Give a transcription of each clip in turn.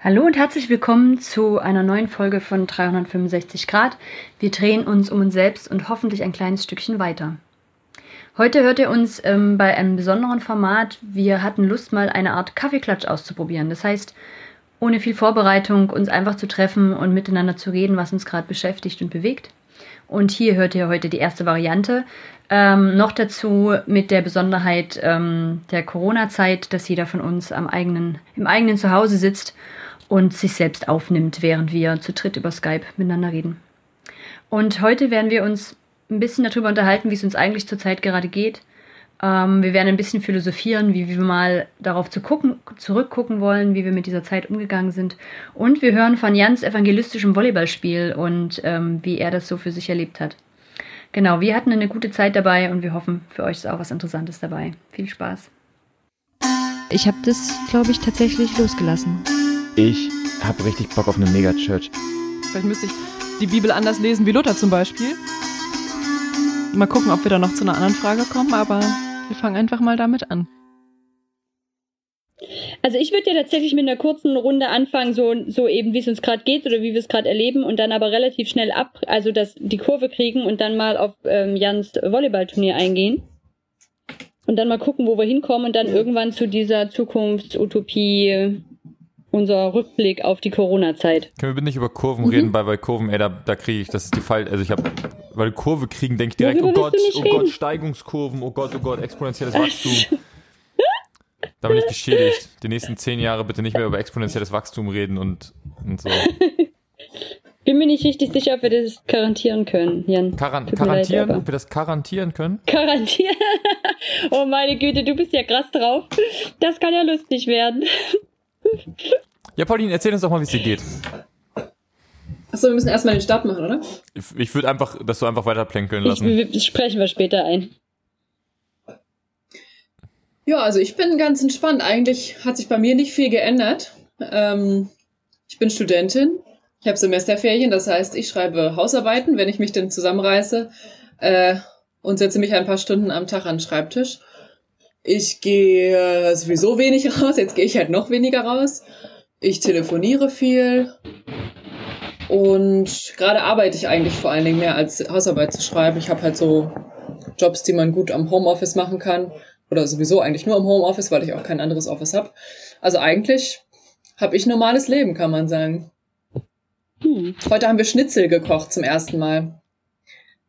Hallo und herzlich willkommen zu einer neuen Folge von 365 Grad. Wir drehen uns um uns selbst und hoffentlich ein kleines Stückchen weiter. Heute hört ihr uns ähm, bei einem besonderen Format. Wir hatten Lust, mal eine Art Kaffeeklatsch auszuprobieren. Das heißt, ohne viel Vorbereitung uns einfach zu treffen und miteinander zu reden, was uns gerade beschäftigt und bewegt. Und hier hört ihr heute die erste Variante. Ähm, noch dazu mit der Besonderheit ähm, der Corona-Zeit, dass jeder von uns am eigenen, im eigenen Zuhause sitzt und sich selbst aufnimmt, während wir zu dritt über Skype miteinander reden. Und heute werden wir uns ein bisschen darüber unterhalten, wie es uns eigentlich zurzeit gerade geht. Ähm, wir werden ein bisschen philosophieren, wie wir mal darauf zu gucken, zurückgucken wollen, wie wir mit dieser Zeit umgegangen sind. Und wir hören von Jans evangelistischem Volleyballspiel und ähm, wie er das so für sich erlebt hat. Genau, wir hatten eine gute Zeit dabei und wir hoffen, für euch ist auch was Interessantes dabei. Viel Spaß. Ich habe das, glaube ich, tatsächlich losgelassen. Ich habe richtig Bock auf eine Megachurch. Vielleicht müsste ich die Bibel anders lesen wie Luther zum Beispiel. Mal gucken, ob wir da noch zu einer anderen Frage kommen, aber wir fangen einfach mal damit an. Also ich würde ja tatsächlich mit einer kurzen Runde anfangen, so, so eben wie es uns gerade geht oder wie wir es gerade erleben und dann aber relativ schnell ab, also dass die Kurve kriegen und dann mal auf ähm, Jans Volleyballturnier eingehen. Und dann mal gucken, wo wir hinkommen und dann irgendwann zu dieser Zukunftsutopie unser Rückblick auf die Corona-Zeit. Können wir bitte nicht über Kurven mhm. reden, weil bei Kurven, ey, da, da kriege ich, das ist die Fall, also ich habe, weil Kurve kriegen, denke ich direkt, Worüber oh Gott, oh reden? Gott, Steigungskurven, oh Gott, oh Gott, exponentielles Wachstum. da bin ich geschädigt. Die nächsten zehn Jahre bitte nicht mehr über exponentielles Wachstum reden und, und so. Bin mir nicht richtig sicher, ob wir das garantieren können, Jan. Karan garantieren? Leid, ob wir das garantieren können? Garantieren? oh meine Güte, du bist ja krass drauf. Das kann ja lustig werden. Ja, Pauline, erzähl uns doch mal, wie es dir geht. Achso, wir müssen erstmal den Start machen, oder? Ich, ich würde einfach, dass du einfach weiter plänkeln lassen. Ich, das sprechen wir später ein. Ja, also ich bin ganz entspannt. Eigentlich hat sich bei mir nicht viel geändert. Ähm, ich bin Studentin. Ich habe Semesterferien, das heißt, ich schreibe Hausarbeiten, wenn ich mich denn zusammenreiße äh, und setze mich ein paar Stunden am Tag an den Schreibtisch. Ich gehe sowieso wenig raus, jetzt gehe ich halt noch weniger raus. Ich telefoniere viel. Und gerade arbeite ich eigentlich vor allen Dingen mehr als Hausarbeit zu schreiben. Ich habe halt so Jobs, die man gut am Homeoffice machen kann. Oder sowieso eigentlich nur am Homeoffice, weil ich auch kein anderes Office habe. Also eigentlich habe ich normales Leben, kann man sagen. Hm. Heute haben wir Schnitzel gekocht zum ersten Mal.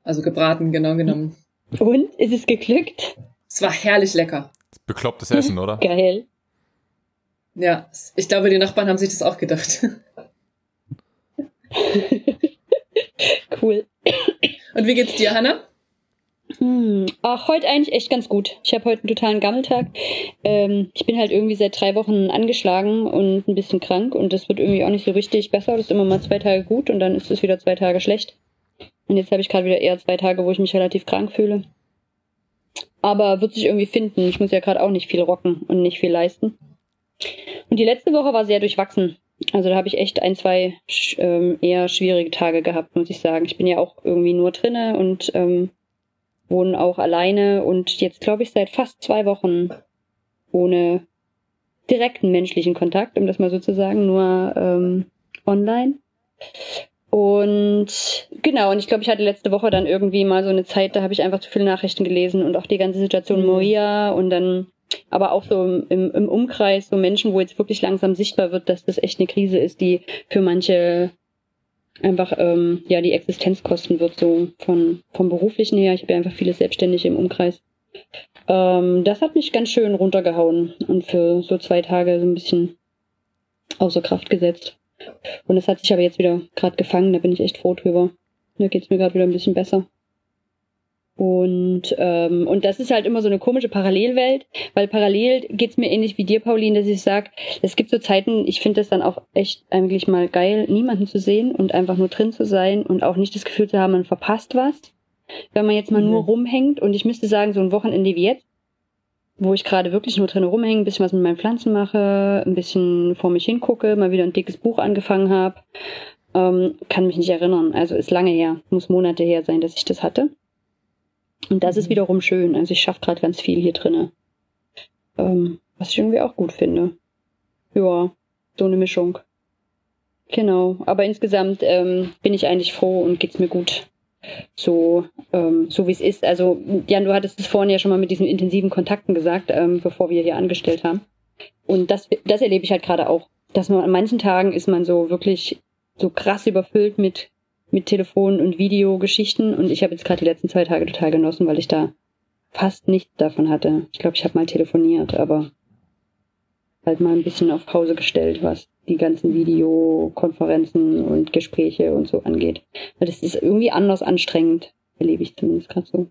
Also gebraten, genau genommen. Und? Ist es geglückt? Es war herrlich lecker. Beklopptes Essen, oder? Geil. Ja, ich glaube, die Nachbarn haben sich das auch gedacht. cool. Und wie geht's dir, Hanna? Hm, ach, heute eigentlich echt ganz gut. Ich habe heute einen totalen Gammeltag. Ähm, ich bin halt irgendwie seit drei Wochen angeschlagen und ein bisschen krank und das wird irgendwie auch nicht so richtig besser. Das ist immer mal zwei Tage gut und dann ist es wieder zwei Tage schlecht. Und jetzt habe ich gerade wieder eher zwei Tage, wo ich mich relativ krank fühle. Aber wird sich irgendwie finden. Ich muss ja gerade auch nicht viel rocken und nicht viel leisten. Und die letzte Woche war sehr durchwachsen. Also da habe ich echt ein, zwei ähm, eher schwierige Tage gehabt, muss ich sagen. Ich bin ja auch irgendwie nur drinne und ähm, wohne auch alleine und jetzt glaube ich seit fast zwei Wochen ohne direkten menschlichen Kontakt, um das mal so zu sagen, nur ähm, online. Und genau, und ich glaube, ich hatte letzte Woche dann irgendwie mal so eine Zeit, da habe ich einfach zu viele Nachrichten gelesen und auch die ganze Situation mhm. Moria und dann aber auch so im, im Umkreis so Menschen, wo jetzt wirklich langsam sichtbar wird, dass das echt eine Krise ist, die für manche einfach ähm, ja die Existenz kosten wird, so von vom beruflichen her. Ich habe ja einfach viele Selbstständige im Umkreis. Ähm, das hat mich ganz schön runtergehauen und für so zwei Tage so ein bisschen außer Kraft gesetzt. Und es hat sich aber jetzt wieder gerade gefangen, da bin ich echt froh drüber. Da geht's mir gerade wieder ein bisschen besser. Und, ähm, und das ist halt immer so eine komische Parallelwelt, weil parallel geht's mir ähnlich wie dir, Pauline, dass ich sag, es gibt so Zeiten, ich finde das dann auch echt eigentlich mal geil, niemanden zu sehen und einfach nur drin zu sein und auch nicht das Gefühl zu haben, man verpasst was. Wenn man jetzt mal mhm. nur rumhängt und ich müsste sagen, so ein Wochenende wie jetzt, wo ich gerade wirklich nur drin rumhänge, ein bisschen was mit meinen Pflanzen mache, ein bisschen vor mich hingucke, mal wieder ein dickes Buch angefangen habe. Ähm, kann mich nicht erinnern. Also ist lange her, muss Monate her sein, dass ich das hatte. Und das mhm. ist wiederum schön. Also ich schaffe gerade ganz viel hier drinne. Ähm, was ich irgendwie auch gut finde. Ja, so eine Mischung. Genau, aber insgesamt ähm, bin ich eigentlich froh und geht's mir gut. So, ähm, so wie es ist. Also, Jan, du hattest es vorhin ja schon mal mit diesen intensiven Kontakten gesagt, ähm, bevor wir hier angestellt haben. Und das, das erlebe ich halt gerade auch. Dass man an manchen Tagen ist man so wirklich so krass überfüllt mit, mit Telefon- und Videogeschichten. Und ich habe jetzt gerade die letzten zwei Tage total genossen, weil ich da fast nichts davon hatte. Ich glaube, ich habe mal telefoniert, aber halt mal ein bisschen auf Pause gestellt, was die ganzen Videokonferenzen und Gespräche und so angeht. Weil das ist irgendwie anders anstrengend, erlebe ich zumindest gerade so.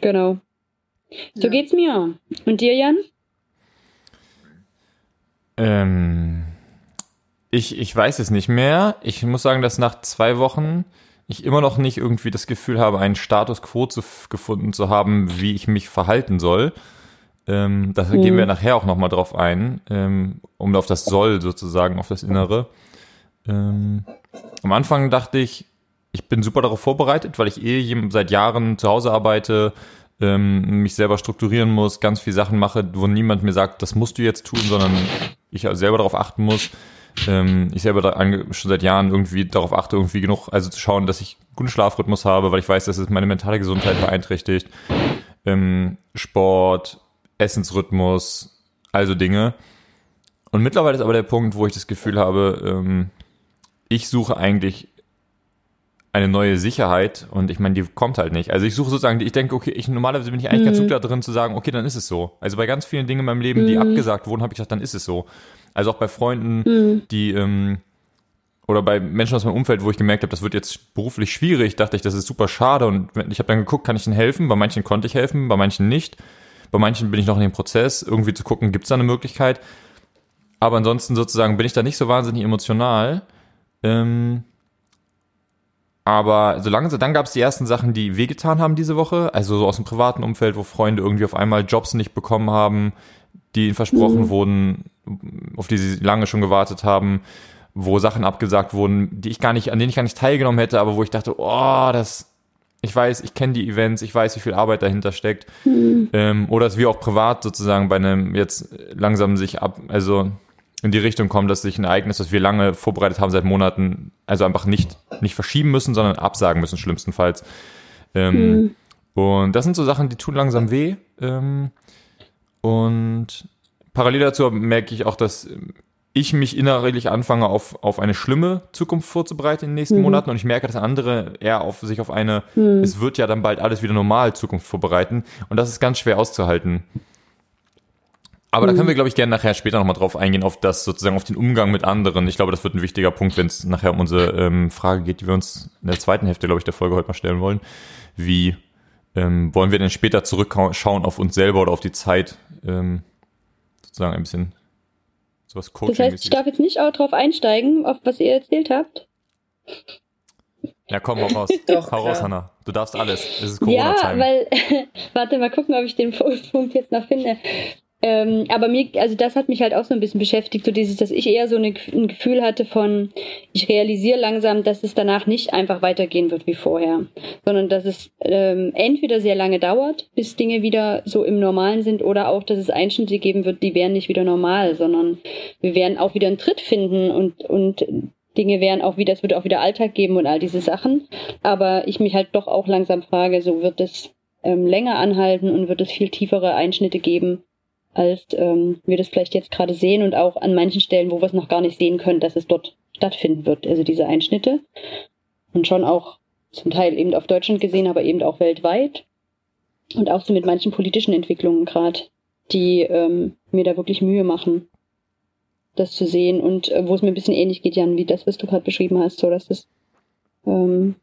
Genau. So ja. geht's mir. Und dir, Jan? Ähm, ich, ich weiß es nicht mehr. Ich muss sagen, dass nach zwei Wochen ich immer noch nicht irgendwie das Gefühl habe, einen Status quo zu, gefunden zu haben, wie ich mich verhalten soll. Ähm, da mhm. gehen wir nachher auch nochmal drauf ein, ähm, um auf das Soll sozusagen, auf das Innere. Ähm, am Anfang dachte ich, ich bin super darauf vorbereitet, weil ich eh seit Jahren zu Hause arbeite, ähm, mich selber strukturieren muss, ganz viele Sachen mache, wo niemand mir sagt, das musst du jetzt tun, sondern ich selber darauf achten muss. Ähm, ich selber da, schon seit Jahren irgendwie darauf achte, irgendwie genug, also zu schauen, dass ich guten Schlafrhythmus habe, weil ich weiß, dass es meine mentale Gesundheit beeinträchtigt. Ähm, Sport, Essensrhythmus, also Dinge. Und mittlerweile ist aber der Punkt, wo ich das Gefühl habe, ähm, ich suche eigentlich eine neue Sicherheit und ich meine, die kommt halt nicht. Also ich suche sozusagen, ich denke, okay, ich normalerweise bin ich eigentlich mhm. ganz gut da drin zu sagen, okay, dann ist es so. Also bei ganz vielen Dingen in meinem Leben, die mhm. abgesagt wurden, habe ich gesagt, dann ist es so. Also auch bei Freunden, mhm. die ähm, oder bei Menschen aus meinem Umfeld, wo ich gemerkt habe, das wird jetzt beruflich schwierig, dachte ich, das ist super schade und ich habe dann geguckt, kann ich ihnen helfen? Bei manchen konnte ich helfen, bei manchen nicht. Bei manchen bin ich noch in dem Prozess, irgendwie zu gucken, gibt es da eine Möglichkeit. Aber ansonsten sozusagen bin ich da nicht so wahnsinnig emotional. Ähm, aber solange dann gab es die ersten Sachen, die wehgetan haben diese Woche, also so aus dem privaten Umfeld, wo Freunde irgendwie auf einmal Jobs nicht bekommen haben, die ihnen versprochen mhm. wurden, auf die sie lange schon gewartet haben, wo Sachen abgesagt wurden, die ich gar nicht, an denen ich gar nicht teilgenommen hätte, aber wo ich dachte, oh, das, ich weiß, ich kenne die Events, ich weiß, wie viel Arbeit dahinter steckt. Mhm. Ähm, oder dass wir auch privat sozusagen bei einem jetzt langsam sich ab, also in die Richtung kommen, dass sich ein Ereignis, das wir lange vorbereitet haben seit Monaten, also einfach nicht, nicht verschieben müssen, sondern absagen müssen, schlimmstenfalls. Ähm, mhm. Und das sind so Sachen, die tun langsam weh. Ähm, und parallel dazu merke ich auch, dass ich mich innerlich anfange, auf, auf eine schlimme Zukunft vorzubereiten in den nächsten mhm. Monaten und ich merke, dass andere eher auf sich auf eine, mhm. es wird ja dann bald alles wieder normal Zukunft vorbereiten und das ist ganz schwer auszuhalten. Aber mhm. da können wir, glaube ich, gerne nachher später nochmal drauf eingehen, auf das sozusagen, auf den Umgang mit anderen. Ich glaube, das wird ein wichtiger Punkt, wenn es nachher um unsere ähm, Frage geht, die wir uns in der zweiten Hälfte, glaube ich, der Folge heute mal stellen wollen. Wie ähm, wollen wir denn später zurückschauen auf uns selber oder auf die Zeit, ähm, sozusagen ein bisschen Sowas Coaching Das heißt, ich darf jetzt nicht auch drauf einsteigen, auf was ihr erzählt habt. Ja, komm, hau raus. Doch, hau raus, Hanna. Du darfst alles. Es ist Corona-Time. Ja, weil, warte mal gucken, ob ich den Punkt jetzt noch finde. Ähm, aber mir, also das hat mich halt auch so ein bisschen beschäftigt, so dieses, dass ich eher so eine, ein Gefühl hatte von, ich realisiere langsam, dass es danach nicht einfach weitergehen wird wie vorher, sondern dass es ähm, entweder sehr lange dauert, bis Dinge wieder so im Normalen sind, oder auch, dass es Einschnitte geben wird, die wären nicht wieder normal, sondern wir werden auch wieder einen Tritt finden und, und Dinge wären auch wieder, es wird auch wieder Alltag geben und all diese Sachen. Aber ich mich halt doch auch langsam frage, so wird es ähm, länger anhalten und wird es viel tiefere Einschnitte geben, als ähm, wir das vielleicht jetzt gerade sehen und auch an manchen Stellen, wo wir es noch gar nicht sehen können, dass es dort stattfinden wird. Also diese Einschnitte. Und schon auch zum Teil eben auf Deutschland gesehen, aber eben auch weltweit. Und auch so mit manchen politischen Entwicklungen gerade, die ähm, mir da wirklich Mühe machen, das zu sehen. Und äh, wo es mir ein bisschen ähnlich geht, Jan, wie das, was du gerade beschrieben hast, so dass es ähm,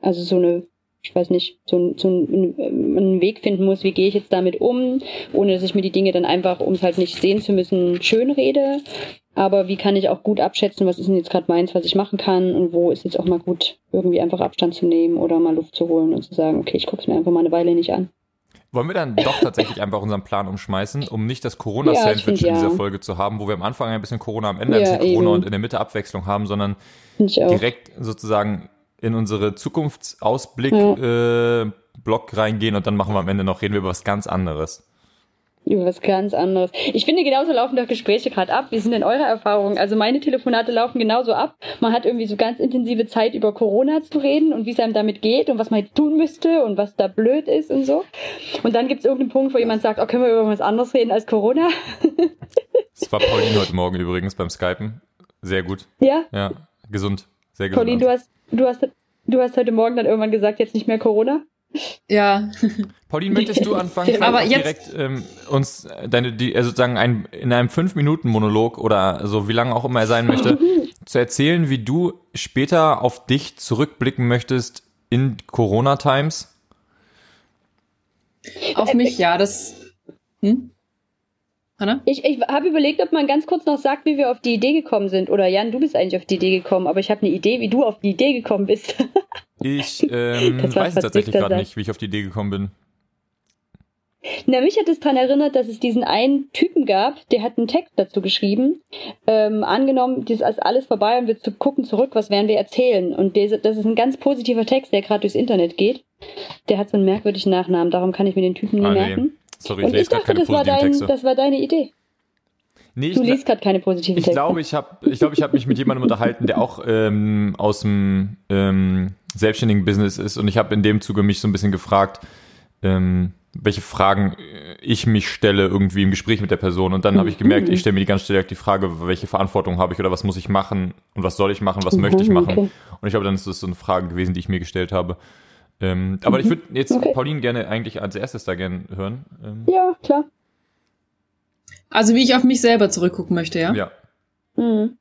also so eine ich weiß nicht, so, so einen Weg finden muss, wie gehe ich jetzt damit um, ohne dass ich mir die Dinge dann einfach, um es halt nicht sehen zu müssen, schön rede. Aber wie kann ich auch gut abschätzen, was ist denn jetzt gerade meins, was ich machen kann und wo ist jetzt auch mal gut, irgendwie einfach Abstand zu nehmen oder mal Luft zu holen und zu sagen, okay, ich gucke es mir einfach mal eine Weile nicht an. Wollen wir dann doch tatsächlich einfach unseren Plan umschmeißen, um nicht das Corona-Sandwich ja, in dieser ja. Folge zu haben, wo wir am Anfang ein bisschen Corona, am Ende ein bisschen Corona eben. und in der Mitte Abwechslung haben, sondern direkt sozusagen in unsere Zukunftsausblick-Block ja. äh, reingehen und dann machen wir am Ende noch, reden wir über was ganz anderes. über was ganz anderes. Ich finde, genauso laufen doch Gespräche gerade ab. Wie sind denn eure Erfahrungen? Also meine Telefonate laufen genauso ab. Man hat irgendwie so ganz intensive Zeit über Corona zu reden und wie es einem damit geht und was man tun müsste und was da blöd ist und so. Und dann gibt es irgendeinen Punkt, wo jemand sagt, oh, können wir über was anderes reden als Corona? Das war Pauline heute Morgen übrigens beim Skypen. Sehr gut. Ja? Ja, gesund. Sehr gesund. Pauline, du hast, du hast, du hast heute Morgen dann irgendwann gesagt, jetzt nicht mehr Corona? Ja. Pauline, möchtest du anfangen, Aber direkt ähm, uns deine, die, also sozusagen ein, in einem 5-Minuten-Monolog oder so, wie lange auch immer er sein möchte, zu erzählen, wie du später auf dich zurückblicken möchtest in Corona-Times? Auf mich, ja, das. Hm? Hanna? Ich, ich habe überlegt, ob man ganz kurz noch sagt, wie wir auf die Idee gekommen sind. Oder Jan, du bist eigentlich auf die Idee gekommen, aber ich habe eine Idee, wie du auf die Idee gekommen bist. Ich ähm, weiß es tatsächlich gerade nicht, wie ich auf die Idee gekommen bin. Na, mich hat es daran erinnert, dass es diesen einen Typen gab, der hat einen Text dazu geschrieben. Ähm, angenommen, das ist alles vorbei und wir zu gucken zurück, was werden wir erzählen. Und diese, das ist ein ganz positiver Text, der gerade durchs Internet geht. Der hat so einen merkwürdigen Nachnamen, darum kann ich mir den Typen nie Ah, nee. Sorry, ich ich lese gerade dachte, keine das war, positiven dein, Texte. das war deine Idee. Nee, ich Du liest gerade keine positiven Ich Texte. glaube, ich habe ich glaub, ich hab mich mit jemandem unterhalten, der auch ähm, aus dem ähm, selbstständigen Business ist und ich habe in dem Zuge mich so ein bisschen gefragt, ähm, welche Fragen äh, ich mich stelle irgendwie im Gespräch mit der Person und dann habe ich gemerkt, Mhm. ich stelle mir die ganze Stelle die Frage, welche Verantwortung habe ich oder was muss ich machen und was soll ich machen, was Mhm, möchte ich machen okay. und ich glaube, dann ist das so eine Frage gewesen, die ich mir gestellt habe. Ähm, aber ich würde jetzt Mhm. Okay. Pauline gerne eigentlich als erstes da gerne hören. Ähm, Ja, klar. Also, wie ich auf mich selber zurückgucken möchte, ja? ja. Mhm.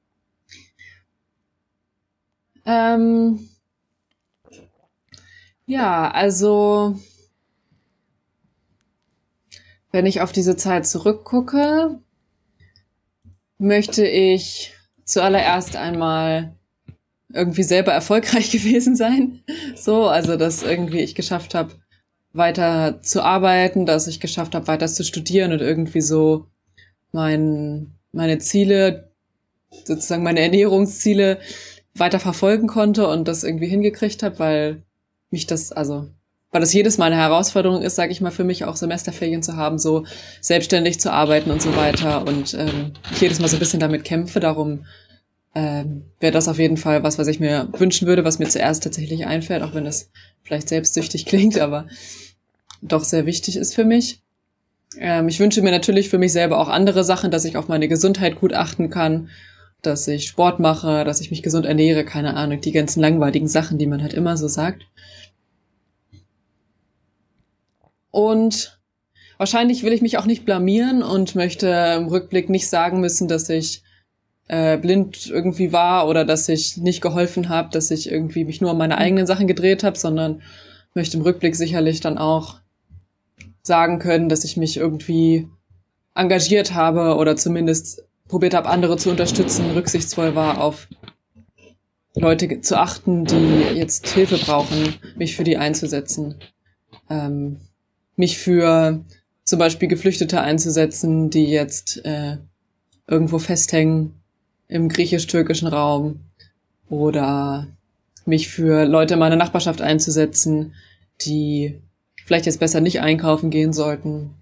Ähm, ja, also wenn ich auf diese Zeit zurückgucke, möchte ich zuallererst einmal irgendwie selber erfolgreich gewesen sein. So, also dass irgendwie ich geschafft habe, weiter zu arbeiten, dass ich geschafft habe, weiter zu studieren und irgendwie so mein, meine Ziele, sozusagen meine Ernährungsziele weiter verfolgen konnte und das irgendwie hingekriegt habe, weil mich das, also, weil das jedes Mal eine Herausforderung ist, sage ich mal, für mich auch Semesterferien zu haben, so selbstständig zu arbeiten und so weiter und ähm, ich jedes Mal so ein bisschen damit kämpfe, darum ähm, wäre das auf jeden Fall was, was ich mir wünschen würde, was mir zuerst tatsächlich einfällt, auch wenn das vielleicht selbstsüchtig klingt, aber doch sehr wichtig ist für mich. Ähm, ich wünsche mir natürlich für mich selber auch andere Sachen, dass ich auf meine Gesundheit gut achten kann, dass ich Sport mache, dass ich mich gesund ernähre, keine Ahnung, die ganzen langweiligen Sachen, die man halt immer so sagt. Und wahrscheinlich will ich mich auch nicht blamieren und möchte im Rückblick nicht sagen müssen, dass ich äh, blind irgendwie war oder dass ich nicht geholfen habe, dass ich irgendwie mich nur um meine eigenen Sachen gedreht habe, sondern möchte im Rückblick sicherlich dann auch sagen können, dass ich mich irgendwie engagiert habe oder zumindest probiert habe, andere zu unterstützen, rücksichtsvoll war, auf Leute zu achten, die jetzt Hilfe brauchen, mich für die einzusetzen. Ähm, mich für zum Beispiel Geflüchtete einzusetzen, die jetzt äh, irgendwo festhängen im griechisch-türkischen Raum oder mich für Leute in meiner Nachbarschaft einzusetzen, die vielleicht jetzt besser nicht einkaufen gehen sollten.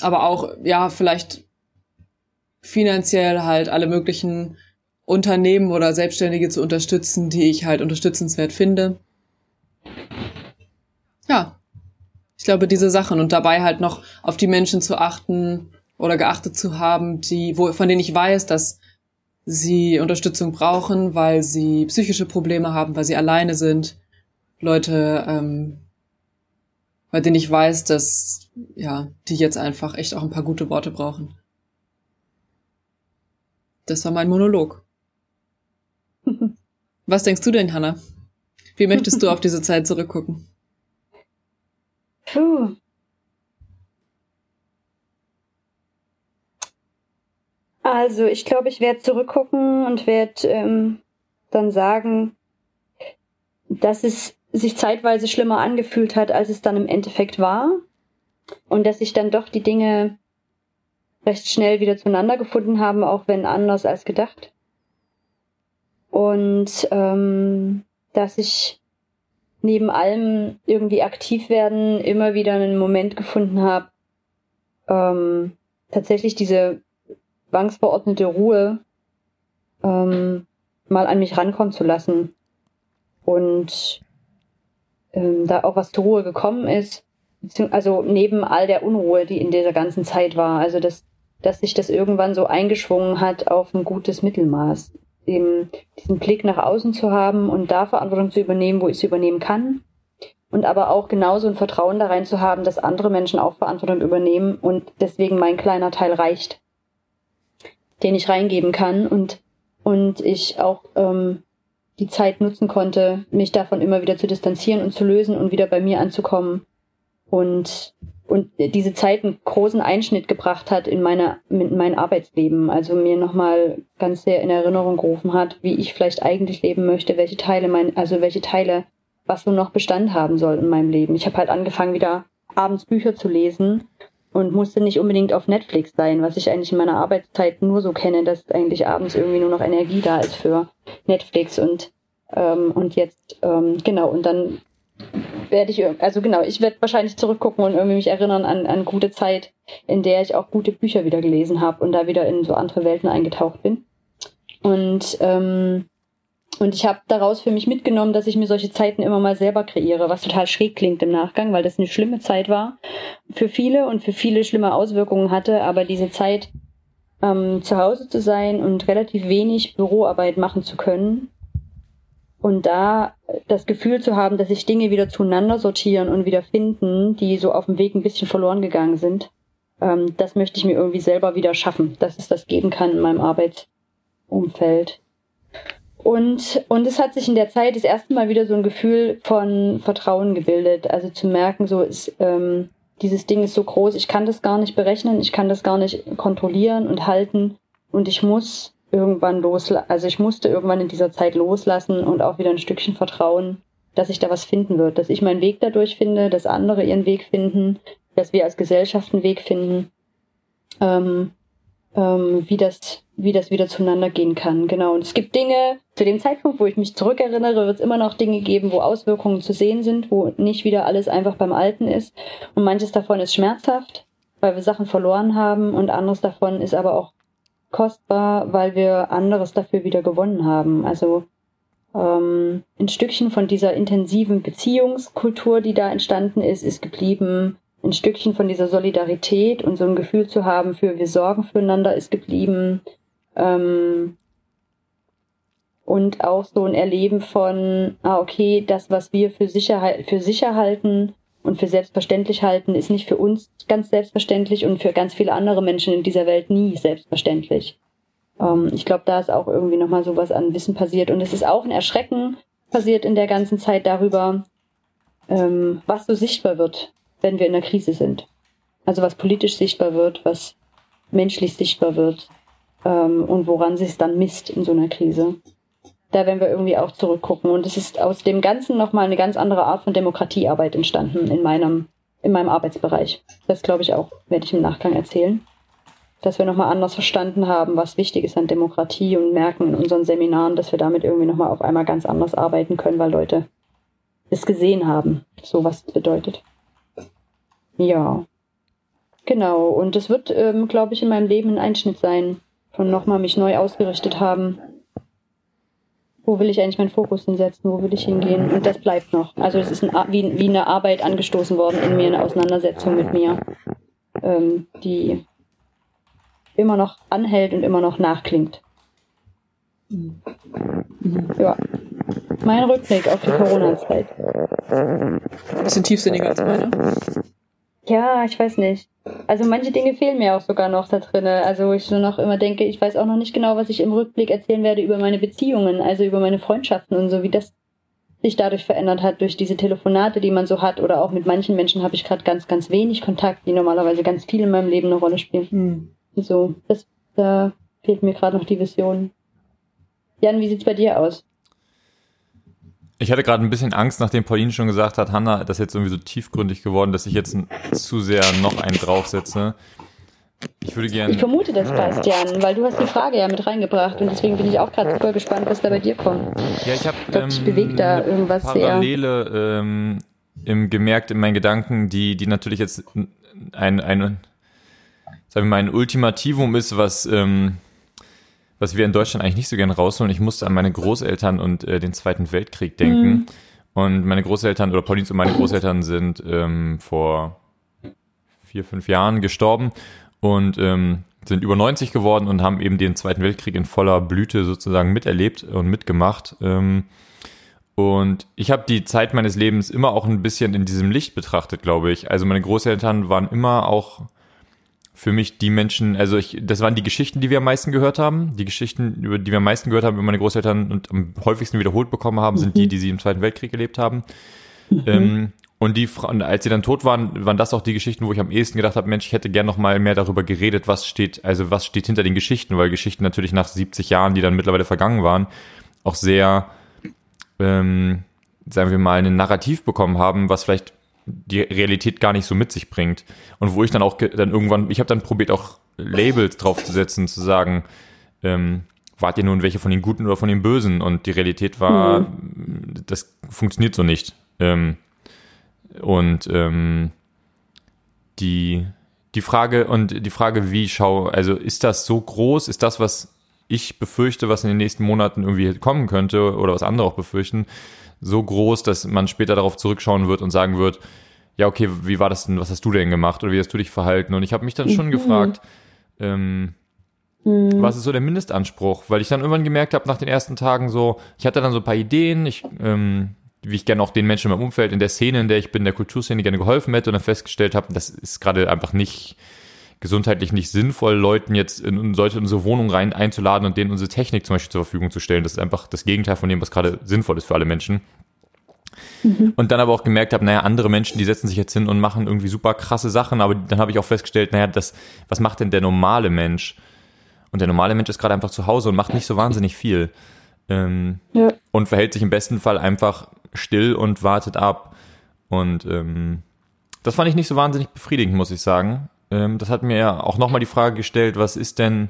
Aber auch, ja, vielleicht finanziell halt alle möglichen Unternehmen oder Selbstständige zu unterstützen, die ich halt unterstützenswert finde. Ja, ich glaube, diese Sachen und dabei halt noch auf die Menschen zu achten oder geachtet zu haben, die, wo, von denen ich weiß, dass sie Unterstützung brauchen, weil sie psychische Probleme haben, weil sie alleine sind. Leute, ähm, bei denen ich weiß, dass, ja, die jetzt einfach echt auch ein paar gute Worte brauchen. Das war mein Monolog. Was denkst du denn, Hannah? Wie möchtest du auf diese Zeit zurückgucken? Puh. Also, ich glaube, ich werde zurückgucken und werde ähm, dann sagen, dass es sich zeitweise schlimmer angefühlt hat, als es dann im Endeffekt war. Und dass sich dann doch die Dinge recht schnell wieder zueinander gefunden haben, auch wenn anders als gedacht. Und ähm, dass ich neben allem irgendwie aktiv werden immer wieder einen Moment gefunden habe, ähm, tatsächlich diese zwangsverordnete Ruhe ähm, mal an mich rankommen zu lassen und ähm, da auch was zur Ruhe gekommen ist, also neben all der Unruhe, die in dieser ganzen Zeit war, also dass, dass sich das irgendwann so eingeschwungen hat auf ein gutes Mittelmaß, eben diesen Blick nach außen zu haben und da Verantwortung zu übernehmen, wo ich sie übernehmen kann. Und aber auch genauso ein Vertrauen da rein zu haben, dass andere Menschen auch Verantwortung übernehmen und deswegen mein kleiner Teil reicht, den ich reingeben kann und und ich auch ähm, die Zeit nutzen konnte, mich davon immer wieder zu distanzieren und zu lösen und wieder bei mir anzukommen und und diese Zeit einen großen Einschnitt gebracht hat in meine in mein Arbeitsleben, also mir nochmal ganz sehr in Erinnerung gerufen hat, wie ich vielleicht eigentlich leben möchte, welche Teile mein also welche Teile was nun noch Bestand haben soll in meinem Leben. Ich habe halt angefangen wieder abends Bücher zu lesen und musste nicht unbedingt auf Netflix sein, was ich eigentlich in meiner Arbeitszeit nur so kenne, dass eigentlich abends irgendwie nur noch Energie da ist für Netflix und ähm, und jetzt ähm, genau und dann werde ich also genau ich werde wahrscheinlich zurückgucken und irgendwie mich erinnern an an gute Zeit, in der ich auch gute Bücher wieder gelesen habe und da wieder in so andere Welten eingetaucht bin. Und ähm, und ich habe daraus für mich mitgenommen, dass ich mir solche Zeiten immer mal selber kreiere, was total schräg klingt im Nachgang, weil das eine schlimme Zeit war für viele und für viele schlimme Auswirkungen hatte. Aber diese Zeit, ähm, zu Hause zu sein und relativ wenig Büroarbeit machen zu können und da das Gefühl zu haben, dass sich Dinge wieder zueinander sortieren und wieder finden, die so auf dem Weg ein bisschen verloren gegangen sind, ähm, das möchte ich mir irgendwie selber wieder schaffen, dass es das geben kann in meinem Arbeitsumfeld. Und, und es hat sich in der Zeit das erste Mal wieder so ein Gefühl von Vertrauen gebildet. Also zu merken, so ist, ähm, dieses Ding ist so groß, ich kann das gar nicht berechnen, ich kann das gar nicht kontrollieren und halten. Und ich muss irgendwann loslassen, also ich musste irgendwann in dieser Zeit loslassen und auch wieder ein Stückchen vertrauen, dass ich da was finden wird, dass ich meinen Weg dadurch finde, dass andere ihren Weg finden, dass wir als Gesellschaft einen Weg finden. Ähm, ähm, wie das, wie das wieder zueinander gehen kann. Genau. Und es gibt Dinge, zu dem Zeitpunkt, wo ich mich zurückerinnere, wird es immer noch Dinge geben, wo Auswirkungen zu sehen sind, wo nicht wieder alles einfach beim Alten ist. Und manches davon ist schmerzhaft, weil wir Sachen verloren haben und anderes davon ist aber auch kostbar, weil wir anderes dafür wieder gewonnen haben. Also ähm, ein Stückchen von dieser intensiven Beziehungskultur, die da entstanden ist, ist geblieben ein Stückchen von dieser Solidarität und so ein Gefühl zu haben für wir sorgen füreinander ist geblieben. Ähm, und auch so ein Erleben von, ah, okay, das, was wir für sicher, für sicher halten und für selbstverständlich halten, ist nicht für uns ganz selbstverständlich und für ganz viele andere Menschen in dieser Welt nie selbstverständlich. Ähm, ich glaube, da ist auch irgendwie nochmal sowas an Wissen passiert. Und es ist auch ein Erschrecken passiert in der ganzen Zeit darüber, ähm, was so sichtbar wird wenn wir in der Krise sind. Also was politisch sichtbar wird, was menschlich sichtbar wird ähm, und woran sich es dann misst in so einer Krise. Da werden wir irgendwie auch zurückgucken. Und es ist aus dem Ganzen nochmal eine ganz andere Art von Demokratiearbeit entstanden in meinem, in meinem Arbeitsbereich. Das glaube ich auch, werde ich im Nachgang erzählen. Dass wir nochmal anders verstanden haben, was wichtig ist an Demokratie und merken in unseren Seminaren, dass wir damit irgendwie nochmal auf einmal ganz anders arbeiten können, weil Leute es gesehen haben, so was bedeutet. Ja. Genau. Und es wird, ähm, glaube ich, in meinem Leben ein Einschnitt sein, von nochmal mich neu ausgerichtet haben. Wo will ich eigentlich meinen Fokus hinsetzen? Wo will ich hingehen? Und das bleibt noch. Also es ist ein, wie, wie eine Arbeit angestoßen worden in mir, eine Auseinandersetzung mit mir, ähm, die immer noch anhält und immer noch nachklingt. Ja. Mein Rückblick auf die Corona-Zeit. Ein bisschen tiefsinniger als meine. Ja, ich weiß nicht. Also manche Dinge fehlen mir auch sogar noch da drinne. Also ich so noch immer denke, ich weiß auch noch nicht genau, was ich im Rückblick erzählen werde über meine Beziehungen, also über meine Freundschaften und so, wie das sich dadurch verändert hat durch diese Telefonate, die man so hat. Oder auch mit manchen Menschen habe ich gerade ganz, ganz wenig Kontakt, die normalerweise ganz viel in meinem Leben eine Rolle spielen. Hm. So, das, da fehlt mir gerade noch die Vision. Jan, wie sieht's bei dir aus? Ich hatte gerade ein bisschen Angst, nachdem Pauline schon gesagt hat, Hanna, das ist jetzt irgendwie so tiefgründig geworden, dass ich jetzt zu sehr noch einen draufsetze. Ich würde gerne. Ich vermute das, Bastian, weil du hast die Frage ja mit reingebracht und deswegen bin ich auch gerade super gespannt, was da bei dir kommt. Ja, ich habe glaub, ich bewege da eine irgendwas Parallele ähm, im, gemerkt in meinen Gedanken, die, die natürlich jetzt ein, ein, sagen wir mal, ein Ultimativum ist, was, ähm, was wir in Deutschland eigentlich nicht so gern rausholen. Ich musste an meine Großeltern und äh, den Zweiten Weltkrieg denken. Mhm. Und meine Großeltern oder Paulins und meine Großeltern sind ähm, vor vier, fünf Jahren gestorben und ähm, sind über 90 geworden und haben eben den Zweiten Weltkrieg in voller Blüte sozusagen miterlebt und mitgemacht. Ähm, und ich habe die Zeit meines Lebens immer auch ein bisschen in diesem Licht betrachtet, glaube ich. Also meine Großeltern waren immer auch für mich die Menschen, also ich, das waren die Geschichten, die wir am meisten gehört haben. Die Geschichten, über die wir am meisten gehört haben, über meine Großeltern und am häufigsten wiederholt bekommen haben, sind die, die sie im Zweiten Weltkrieg gelebt haben. Mhm. Ähm, und die als sie dann tot waren, waren das auch die Geschichten, wo ich am ehesten gedacht habe, Mensch, ich hätte gern noch mal mehr darüber geredet, was steht, also was steht hinter den Geschichten, weil Geschichten natürlich nach 70 Jahren, die dann mittlerweile vergangen waren, auch sehr, ähm, sagen wir mal, ein Narrativ bekommen haben, was vielleicht die Realität gar nicht so mit sich bringt. Und wo ich dann auch dann irgendwann, ich habe dann probiert auch Labels draufzusetzen, zu sagen, ähm, wart ihr nun welche von den Guten oder von den Bösen? Und die Realität war, mhm. das funktioniert so nicht. Ähm, und ähm, die, die Frage und die Frage, wie schau, also ist das so groß? Ist das, was ich befürchte, was in den nächsten Monaten irgendwie kommen könnte oder was andere auch befürchten, so groß, dass man später darauf zurückschauen wird und sagen wird, ja, okay, wie war das denn, was hast du denn gemacht oder wie hast du dich verhalten? Und ich habe mich dann schon mhm. gefragt, ähm, mhm. was ist so der Mindestanspruch? Weil ich dann irgendwann gemerkt habe, nach den ersten Tagen so, ich hatte dann so ein paar Ideen, ich ähm, wie ich gerne auch den Menschen in meinem Umfeld, in der Szene, in der ich bin, der Kulturszene gerne geholfen hätte und dann festgestellt habe, das ist gerade einfach nicht gesundheitlich nicht sinnvoll, Leuten jetzt in solche unsere Wohnung rein einzuladen und denen unsere Technik zum Beispiel zur Verfügung zu stellen. Das ist einfach das Gegenteil von dem, was gerade sinnvoll ist für alle Menschen. Mhm. Und dann aber auch gemerkt habe, naja, andere Menschen, die setzen sich jetzt hin und machen irgendwie super krasse Sachen, aber dann habe ich auch festgestellt, naja, das, was macht denn der normale Mensch? Und der normale Mensch ist gerade einfach zu Hause und macht nicht so wahnsinnig viel. Ähm, ja. Und verhält sich im besten Fall einfach still und wartet ab. Und ähm, das fand ich nicht so wahnsinnig befriedigend, muss ich sagen. Ähm, das hat mir ja auch nochmal die Frage gestellt, was ist denn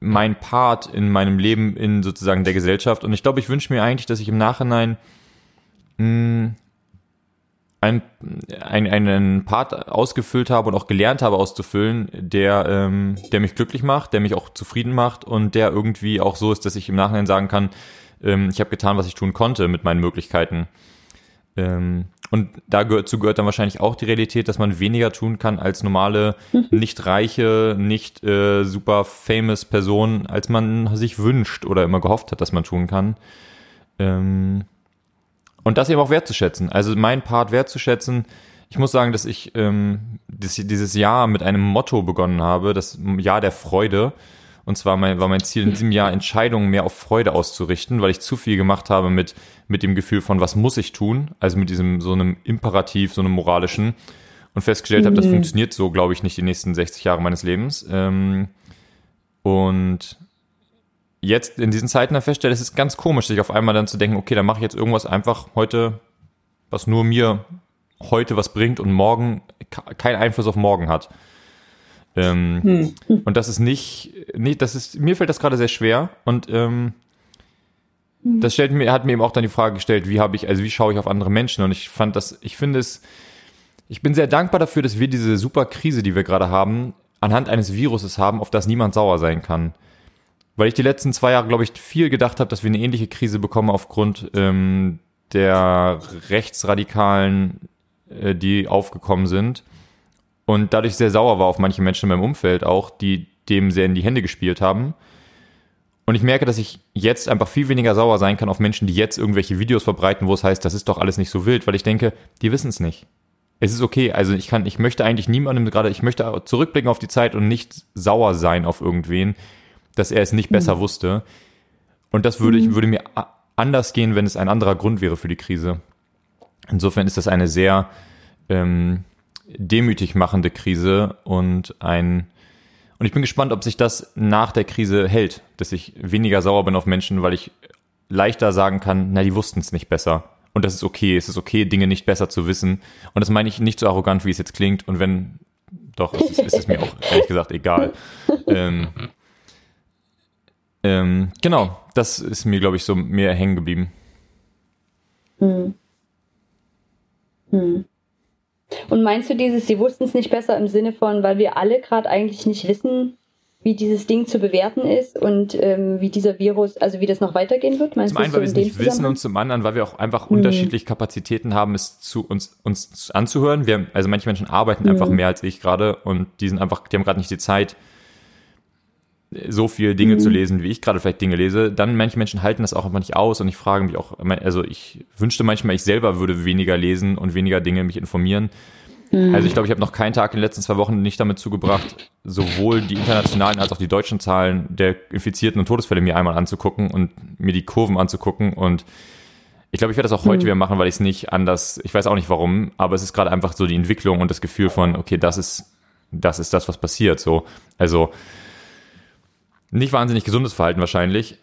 mein Part in meinem Leben in sozusagen der Gesellschaft? Und ich glaube, ich wünsche mir eigentlich, dass ich im Nachhinein mh, hm, ein, ein, einen Part ausgefüllt habe und auch gelernt habe auszufüllen, der, ähm, der mich glücklich macht, der mich auch zufrieden macht und der irgendwie auch so ist, dass ich im Nachhinein sagen kann, ähm, ich habe getan, was ich tun konnte mit meinen Möglichkeiten. Ähm, und dazu gehört dann wahrscheinlich auch die Realität, dass man weniger tun kann als normale, mhm. nicht reiche, nicht äh, super famous Person, als man sich wünscht oder immer gehofft hat, dass man tun kann. Ähm, und das eben auch wertzuschätzen. Also mein Part wertzuschätzen. Ich muss sagen, dass ich ähm, dieses Jahr mit einem Motto begonnen habe, das Jahr der Freude. Und zwar mein, war mein Ziel in diesem Jahr, Entscheidungen mehr auf Freude auszurichten, weil ich zu viel gemacht habe mit, mit dem Gefühl von, was muss ich tun? Also mit diesem, so einem Imperativ, so einem moralischen. Und festgestellt mhm. habe, das mhm. funktioniert so, glaube ich, nicht die nächsten 60 Jahre meines Lebens. Ähm, und jetzt in diesen Zeiten dann feststelle, es ist ganz komisch, sich auf einmal dann zu denken, okay, dann mache ich jetzt irgendwas einfach heute, was nur mir heute was bringt und morgen keinen Einfluss auf morgen hat. Ähm, hm. Und das ist nicht, nicht, das ist, mir fällt das gerade sehr schwer und ähm, hm. das stellt mir, hat mir eben auch dann die Frage gestellt, wie habe ich, also wie schaue ich auf andere Menschen und ich fand das, ich finde es, ich bin sehr dankbar dafür, dass wir diese super Krise, die wir gerade haben, anhand eines Viruses haben, auf das niemand sauer sein kann. Weil ich die letzten zwei Jahre, glaube ich, viel gedacht habe, dass wir eine ähnliche Krise bekommen aufgrund ähm, der Rechtsradikalen, äh, die aufgekommen sind und dadurch sehr sauer war auf manche Menschen in meinem Umfeld auch, die dem sehr in die Hände gespielt haben. Und ich merke, dass ich jetzt einfach viel weniger sauer sein kann auf Menschen, die jetzt irgendwelche Videos verbreiten, wo es heißt, das ist doch alles nicht so wild, weil ich denke, die wissen es nicht. Es ist okay. Also ich kann, ich möchte eigentlich niemandem gerade, ich möchte zurückblicken auf die Zeit und nicht sauer sein auf irgendwen, dass er es nicht besser mhm. wusste. Und das würde ich, mhm. würde mir anders gehen, wenn es ein anderer Grund wäre für die Krise. Insofern ist das eine sehr ähm, demütig machende Krise und ein und ich bin gespannt, ob sich das nach der Krise hält, dass ich weniger sauer bin auf Menschen, weil ich leichter sagen kann, na, die wussten es nicht besser. Und das ist okay. Es ist okay, Dinge nicht besser zu wissen. Und das meine ich nicht so arrogant, wie es jetzt klingt. Und wenn doch, ist, ist es mir auch ehrlich gesagt egal. Ähm, ähm, genau, das ist mir, glaube ich, so mehr hängen geblieben. Hm. Hm. Und meinst du dieses, sie wussten es nicht besser im Sinne von, weil wir alle gerade eigentlich nicht wissen, wie dieses Ding zu bewerten ist und ähm, wie dieser Virus, also wie das noch weitergehen wird? Meinst zum einen, weil wir es nicht wissen und zum anderen, weil wir auch einfach mhm. unterschiedliche Kapazitäten haben, es zu uns, uns anzuhören. Wir also manche Menschen arbeiten mhm. einfach mehr als ich gerade und die sind einfach, die haben gerade nicht die Zeit, so viele Dinge mhm. zu lesen, wie ich gerade vielleicht Dinge lese. Dann manche Menschen halten das auch einfach nicht aus und ich frage mich auch, also ich wünschte manchmal, ich selber würde weniger lesen und weniger Dinge mich informieren. Mhm. Also ich glaube, ich habe noch keinen Tag in den letzten zwei Wochen nicht damit zugebracht, sowohl die internationalen als auch die deutschen Zahlen der Infizierten und Todesfälle mir einmal anzugucken und mir die Kurven anzugucken. Und ich glaube, ich werde das auch heute mhm. wieder machen, weil ich es nicht anders, ich weiß auch nicht warum, aber es ist gerade einfach so die Entwicklung und das Gefühl von, okay, das ist, das ist das, was passiert. So, also nicht wahnsinnig gesundes Verhalten wahrscheinlich,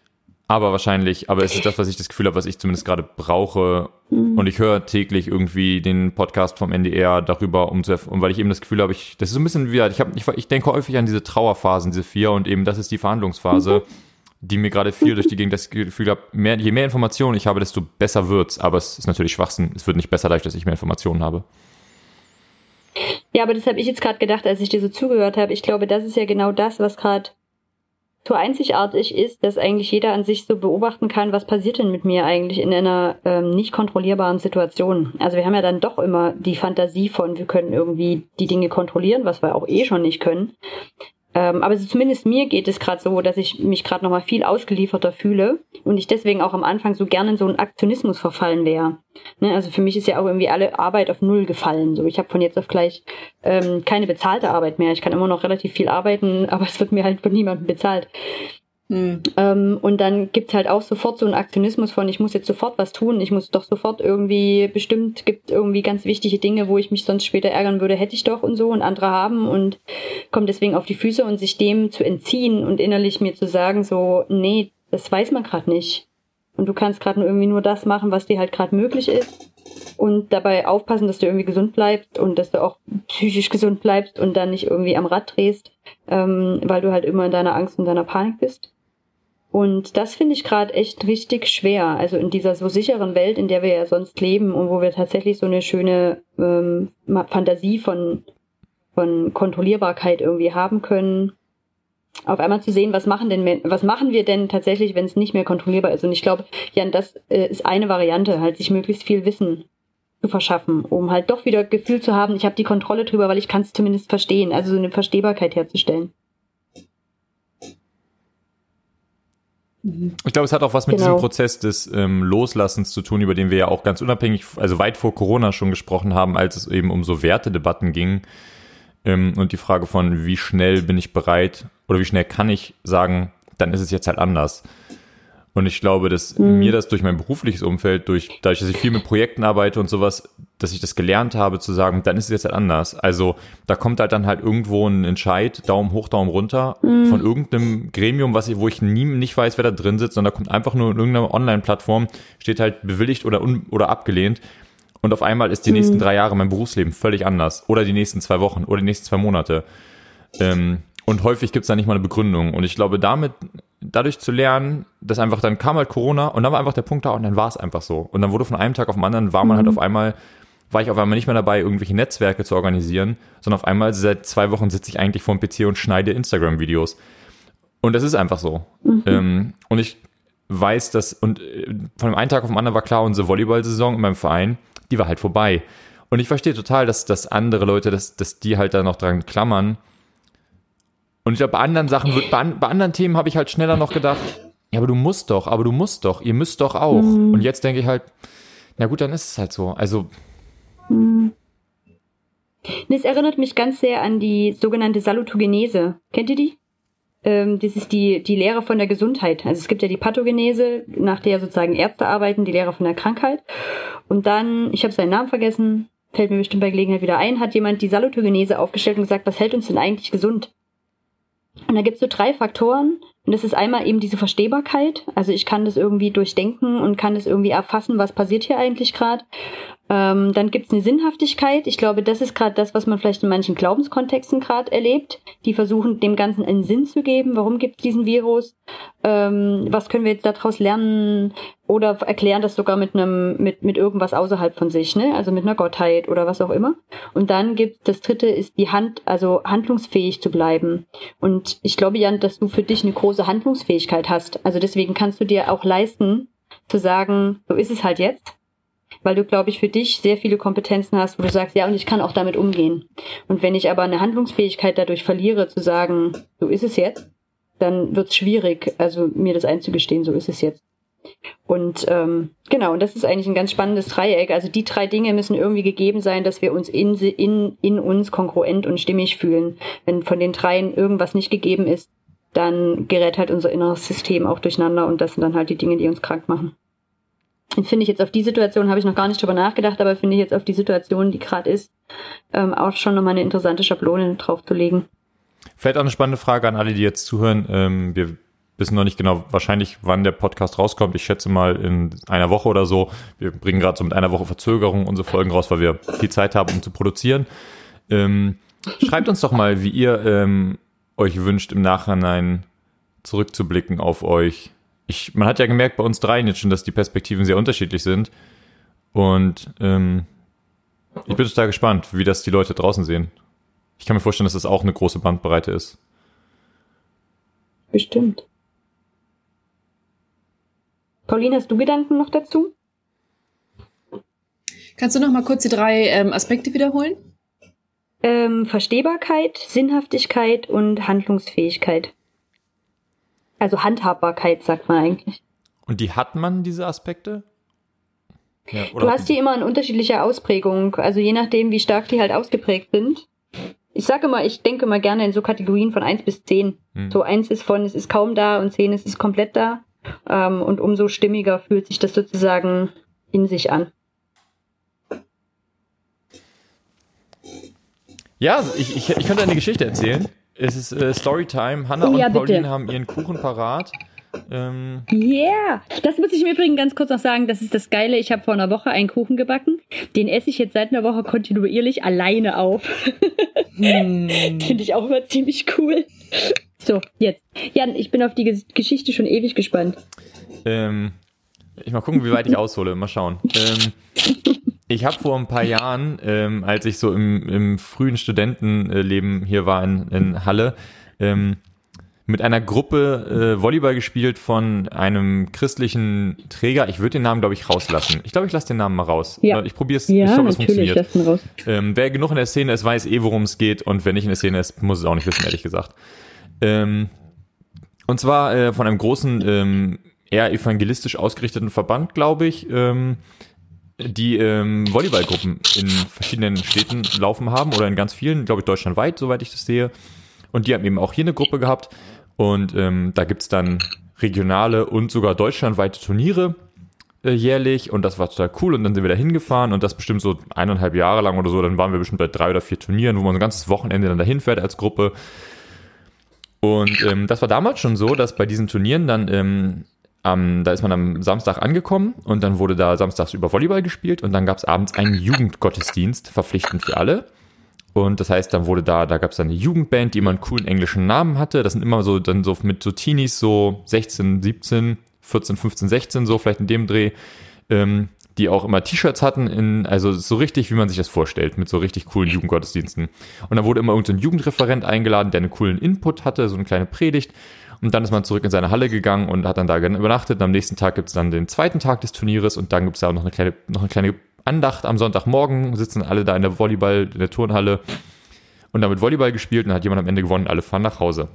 aber wahrscheinlich, aber es ist das, was ich das Gefühl habe, was ich zumindest gerade brauche. Mhm. Und ich höre täglich irgendwie den Podcast vom NDR darüber, um zu, und weil ich eben das Gefühl habe, ich, das ist so ein bisschen wie, ich, hab, ich, ich denke häufig an diese Trauerphasen, diese vier, und eben das ist die Verhandlungsphase, mhm. die mir gerade viel durch die Gegend das Gefühl habe, mehr, je mehr Informationen ich habe, desto besser wird's. Aber es ist natürlich Schwachsinn. Es wird nicht besser dadurch, dass ich mehr Informationen habe. Ja, aber das habe ich jetzt gerade gedacht, als ich dir so zugehört habe. Ich glaube, das ist ja genau das, was gerade so einzigartig ist, dass eigentlich jeder an sich so beobachten kann, was passiert denn mit mir eigentlich in einer ähm, nicht kontrollierbaren Situation. Also wir haben ja dann doch immer die Fantasie von, wir können irgendwie die Dinge kontrollieren, was wir auch eh schon nicht können. Ähm, aber so zumindest mir geht es gerade so, dass ich mich gerade nochmal viel ausgelieferter fühle und ich deswegen auch am Anfang so gerne in so einen Aktionismus verfallen wäre. Ne, also für mich ist ja auch irgendwie alle Arbeit auf Null gefallen. So, ich habe von jetzt auf gleich ähm, keine bezahlte Arbeit mehr. Ich kann immer noch relativ viel arbeiten, aber es wird mir halt von niemandem bezahlt. Mhm. Ähm, und dann gibt's halt auch sofort so einen Aktionismus von, ich muss jetzt sofort was tun, ich muss doch sofort irgendwie, bestimmt gibt irgendwie ganz wichtige Dinge, wo ich mich sonst später ärgern würde, hätte ich doch und so und andere haben und kommt deswegen auf die Füße und sich dem zu entziehen und innerlich mir zu sagen, so, nee, das weiß man gerade nicht. Und du kannst gerade irgendwie nur das machen, was dir halt gerade möglich ist. Und dabei aufpassen, dass du irgendwie gesund bleibst und dass du auch psychisch gesund bleibst und dann nicht irgendwie am Rad drehst, ähm, weil du halt immer in deiner Angst und deiner Panik bist. Und das finde ich gerade echt richtig schwer. Also in dieser so sicheren Welt, in der wir ja sonst leben und wo wir tatsächlich so eine schöne ähm, Fantasie von, von Kontrollierbarkeit irgendwie haben können, auf einmal zu sehen, was machen denn, was machen wir denn tatsächlich, wenn es nicht mehr kontrollierbar ist. Und ich glaube, Jan, das äh, ist eine Variante, halt sich möglichst viel Wissen zu verschaffen, um halt doch wieder Gefühl zu haben, ich habe die Kontrolle drüber, weil ich kann es zumindest verstehen, also so eine Verstehbarkeit herzustellen. Ich glaube, es hat auch was mit genau. diesem Prozess des ähm, Loslassens zu tun, über den wir ja auch ganz unabhängig, also weit vor Corona schon gesprochen haben, als es eben um so Wertedebatten ging. Ähm, und die Frage von, wie schnell bin ich bereit oder wie schnell kann ich sagen, dann ist es jetzt halt anders. Und ich glaube, dass mhm. mir das durch mein berufliches Umfeld, durch, dadurch, dass ich viel mit Projekten arbeite und sowas, dass ich das gelernt habe zu sagen, dann ist es jetzt halt anders. Also da kommt halt dann halt irgendwo ein Entscheid, Daumen hoch, Daumen runter, mhm. von irgendeinem Gremium, was ich, wo ich nie, nicht weiß, wer da drin sitzt, sondern da kommt einfach nur in irgendeiner Online-Plattform, steht halt bewilligt oder, un, oder abgelehnt. Und auf einmal ist die mhm. nächsten drei Jahre mein Berufsleben völlig anders. Oder die nächsten zwei Wochen oder die nächsten zwei Monate. Ähm, und häufig gibt es da nicht mal eine Begründung. Und ich glaube, damit, dadurch zu lernen, dass einfach dann kam halt Corona und dann war einfach der Punkt da und dann war es einfach so. Und dann wurde von einem Tag auf den anderen, war man halt mhm. halt auf einmal, war ich auf einmal nicht mehr dabei, irgendwelche Netzwerke zu organisieren, sondern auf einmal seit zwei Wochen sitze ich eigentlich vor dem PC und schneide Instagram-Videos. Und das ist einfach so. Mhm. Ähm, und ich weiß, dass, und äh, von dem einen Tag auf den anderen war klar, unsere Volleyball-Saison in meinem Verein, die war halt vorbei. Und ich verstehe total, dass, dass andere Leute, dass, dass die halt da noch dran klammern. Und ich glaube, bei anderen Sachen, bei, bei anderen Themen habe ich halt schneller noch gedacht, ja, aber du musst doch, aber du musst doch, ihr müsst doch auch. Mhm. Und jetzt denke ich halt, na gut, dann ist es halt so. Also. Mhm. Das erinnert mich ganz sehr an die sogenannte Salutogenese. Kennt ihr die? Ähm, das ist die, die Lehre von der Gesundheit. Also es gibt ja die Pathogenese, nach der sozusagen Ärzte arbeiten, die Lehre von der Krankheit. Und dann, ich habe seinen Namen vergessen, fällt mir bestimmt bei Gelegenheit wieder ein, hat jemand die Salutogenese aufgestellt und gesagt, was hält uns denn eigentlich gesund? Und da gibt es so drei Faktoren. Und das ist einmal eben diese Verstehbarkeit. Also ich kann das irgendwie durchdenken und kann das irgendwie erfassen, was passiert hier eigentlich gerade. Ähm, dann gibt es eine Sinnhaftigkeit. Ich glaube, das ist gerade das, was man vielleicht in manchen Glaubenskontexten gerade erlebt. Die versuchen, dem Ganzen einen Sinn zu geben. Warum gibt es diesen Virus? Ähm, was können wir jetzt daraus lernen? Oder erklären das sogar mit einem, mit, mit irgendwas außerhalb von sich, ne? Also mit einer Gottheit oder was auch immer. Und dann gibt das dritte ist die Hand, also handlungsfähig zu bleiben. Und ich glaube, Jan, dass du für dich eine große Handlungsfähigkeit hast. Also deswegen kannst du dir auch leisten, zu sagen, so ist es halt jetzt weil du, glaube ich, für dich sehr viele Kompetenzen hast, wo du sagst, ja, und ich kann auch damit umgehen. Und wenn ich aber eine Handlungsfähigkeit dadurch verliere, zu sagen, so ist es jetzt, dann wird es schwierig, also mir das einzugestehen, so ist es jetzt. Und ähm, genau, und das ist eigentlich ein ganz spannendes Dreieck. Also die drei Dinge müssen irgendwie gegeben sein, dass wir uns in, in, in uns kongruent und stimmig fühlen. Wenn von den dreien irgendwas nicht gegeben ist, dann gerät halt unser inneres System auch durcheinander und das sind dann halt die Dinge, die uns krank machen finde ich jetzt auf die Situation, habe ich noch gar nicht drüber nachgedacht, aber finde ich jetzt auf die Situation, die gerade ist, ähm, auch schon nochmal eine interessante Schablone draufzulegen. Vielleicht auch eine spannende Frage an alle, die jetzt zuhören. Ähm, wir wissen noch nicht genau wahrscheinlich, wann der Podcast rauskommt. Ich schätze mal in einer Woche oder so. Wir bringen gerade so mit einer Woche Verzögerung unsere Folgen raus, weil wir viel Zeit haben, um zu produzieren. Ähm, schreibt uns doch mal, wie ihr ähm, euch wünscht, im Nachhinein zurückzublicken auf euch ich, man hat ja gemerkt bei uns dreien jetzt schon, dass die Perspektiven sehr unterschiedlich sind. Und ähm, ich bin total gespannt, wie das die Leute draußen sehen. Ich kann mir vorstellen, dass das auch eine große Bandbreite ist. Bestimmt. Pauline, hast du Gedanken noch dazu? Kannst du noch mal kurz die drei ähm, Aspekte wiederholen? Ähm, Verstehbarkeit, Sinnhaftigkeit und Handlungsfähigkeit. Also Handhabbarkeit, sagt man eigentlich. Und die hat man, diese Aspekte? Ja, du hast die immer in unterschiedlicher Ausprägung, also je nachdem, wie stark die halt ausgeprägt sind. Ich sage immer, ich denke mal gerne in so Kategorien von 1 bis 10. Hm. So 1 ist von, es ist kaum da und 10 ist es komplett da. Ähm, und umso stimmiger fühlt sich das sozusagen in sich an. Ja, also ich, ich, ich könnte eine Geschichte erzählen. Es ist äh, Storytime. Hanna oh, ja, und Pauline bitte. haben ihren Kuchen parat. Ähm yeah! Das muss ich mir übrigens ganz kurz noch sagen. Das ist das Geile. Ich habe vor einer Woche einen Kuchen gebacken. Den esse ich jetzt seit einer Woche kontinuierlich alleine auf. hm. Finde ich auch immer ziemlich cool. So, jetzt. Jan, ich bin auf die Geschichte schon ewig gespannt. Ähm, ich mal gucken, wie weit ich aushole. Mal schauen. Ähm, ich habe vor ein paar Jahren, ähm, als ich so im, im frühen Studentenleben hier war in, in Halle, ähm, mit einer Gruppe äh, Volleyball gespielt von einem christlichen Träger. Ich würde den Namen, glaube ich, rauslassen. Ich glaube, ich lasse den Namen mal raus. Ja. Ich probiere es. Ja, ich glaube, es funktioniert. Ähm, wer genug in der Szene ist, weiß eh, worum es geht. Und wer nicht in der Szene ist, muss es auch nicht wissen, ehrlich gesagt. Ähm, und zwar äh, von einem großen, ähm, eher evangelistisch ausgerichteten Verband, glaube ich. Ähm, die ähm, Volleyballgruppen in verschiedenen Städten laufen haben oder in ganz vielen, glaube ich, deutschlandweit, soweit ich das sehe. Und die haben eben auch hier eine Gruppe gehabt. Und ähm, da gibt's dann regionale und sogar deutschlandweite Turniere äh, jährlich. Und das war total cool. Und dann sind wir da hingefahren und das bestimmt so eineinhalb Jahre lang oder so. Dann waren wir bestimmt bei drei oder vier Turnieren, wo man ein ganzes Wochenende dann dahin fährt als Gruppe. Und ähm, das war damals schon so, dass bei diesen Turnieren dann ähm, ähm, da ist man am Samstag angekommen und dann wurde da samstags über Volleyball gespielt und dann gab es abends einen Jugendgottesdienst, verpflichtend für alle. Und das heißt, dann wurde da, da gab es dann eine Jugendband, die immer einen coolen englischen Namen hatte. Das sind immer so, dann so mit so Teenies, so 16, 17, 14, 15, 16, so vielleicht in dem Dreh, ähm, die auch immer T-Shirts hatten, in, also so richtig, wie man sich das vorstellt, mit so richtig coolen Jugendgottesdiensten. Und dann wurde immer irgendein so Jugendreferent eingeladen, der einen coolen Input hatte, so eine kleine Predigt. Und dann ist man zurück in seine Halle gegangen und hat dann da übernachtet. Und am nächsten Tag gibt es dann den zweiten Tag des Turnieres und dann gibt es da noch eine kleine, noch eine kleine Andacht am Sonntagmorgen, sitzen alle da in der Volleyball, in der Turnhalle und damit Volleyball gespielt und hat jemand am Ende gewonnen, alle fahren nach Hause.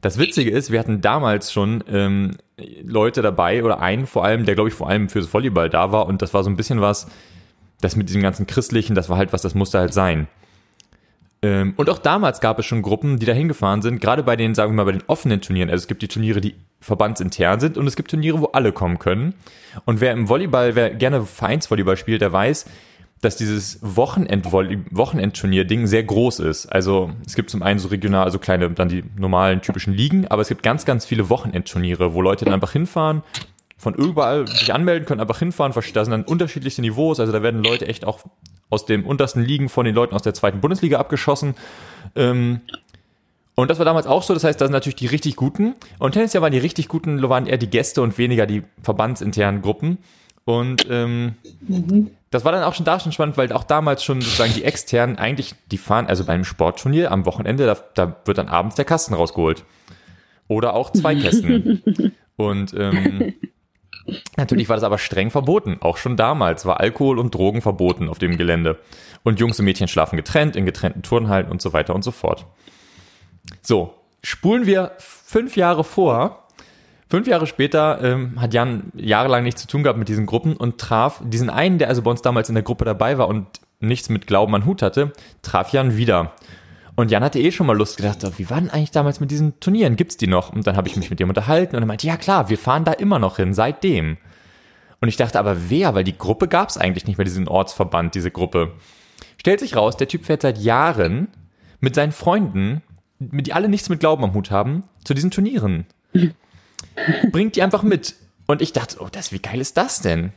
Das Witzige ist, wir hatten damals schon ähm, Leute dabei oder einen vor allem, der glaube ich vor allem fürs Volleyball da war und das war so ein bisschen was, das mit diesem ganzen Christlichen, das war halt was, das musste halt sein. Ähm, und auch damals gab es schon Gruppen, die da hingefahren sind, gerade bei den, sagen wir mal, bei den offenen Turnieren. Also es gibt die Turniere, die verbandsintern sind und es gibt Turniere, wo alle kommen können. Und wer im Volleyball, wer gerne Vereinsvolleyball spielt, der weiß, dass dieses Wochenend Wochenendturnier-Ding sehr groß ist. Also es gibt zum einen so regional, also kleine, dann die normalen typischen Ligen, aber es gibt ganz, ganz viele Wochenendturniere, wo Leute dann einfach hinfahren, von überall sich anmelden, können einfach hinfahren. Da sind dann unterschiedlichste Niveaus. Also da werden Leute echt auch aus dem untersten Ligen von den Leuten aus der zweiten Bundesliga abgeschossen. Ähm, und das war damals auch so, das heißt, da sind natürlich die richtig Guten. Und tendenziell waren die richtig Guten, waren eher die Gäste und weniger die verbandsinternen Gruppen. Und ähm, mhm. das war dann auch schon da schon spannend, weil auch damals schon sozusagen die externen eigentlich, die fahren, also beim Sportturnier am Wochenende, da, da wird dann abends der Kasten rausgeholt. Oder auch zwei Kästen. und ähm, Natürlich war das aber streng verboten. Auch schon damals war Alkohol und Drogen verboten auf dem Gelände. Und Jungs und Mädchen schlafen getrennt, in getrennten Turnhallen und so weiter und so fort. So, spulen wir fünf Jahre vor. Fünf Jahre später ähm, hat Jan jahrelang nichts zu tun gehabt mit diesen Gruppen und traf diesen einen, der also bei uns damals in der Gruppe dabei war und nichts mit Glauben an Hut hatte, traf Jan wieder. Und Jan hatte eh schon mal Lust gedacht, wie war denn eigentlich damals mit diesen Turnieren? Gibt's die noch? Und dann habe ich mich mit ihm unterhalten und er meinte, ja klar, wir fahren da immer noch hin, seitdem. Und ich dachte, aber wer? Weil die Gruppe gab's eigentlich nicht mehr, diesen Ortsverband, diese Gruppe. Stellt sich raus, der Typ fährt seit Jahren mit seinen Freunden die alle nichts mit Glauben am Hut haben, zu diesen Turnieren. Bringt die einfach mit. Und ich dachte, oh, das, wie geil ist das denn?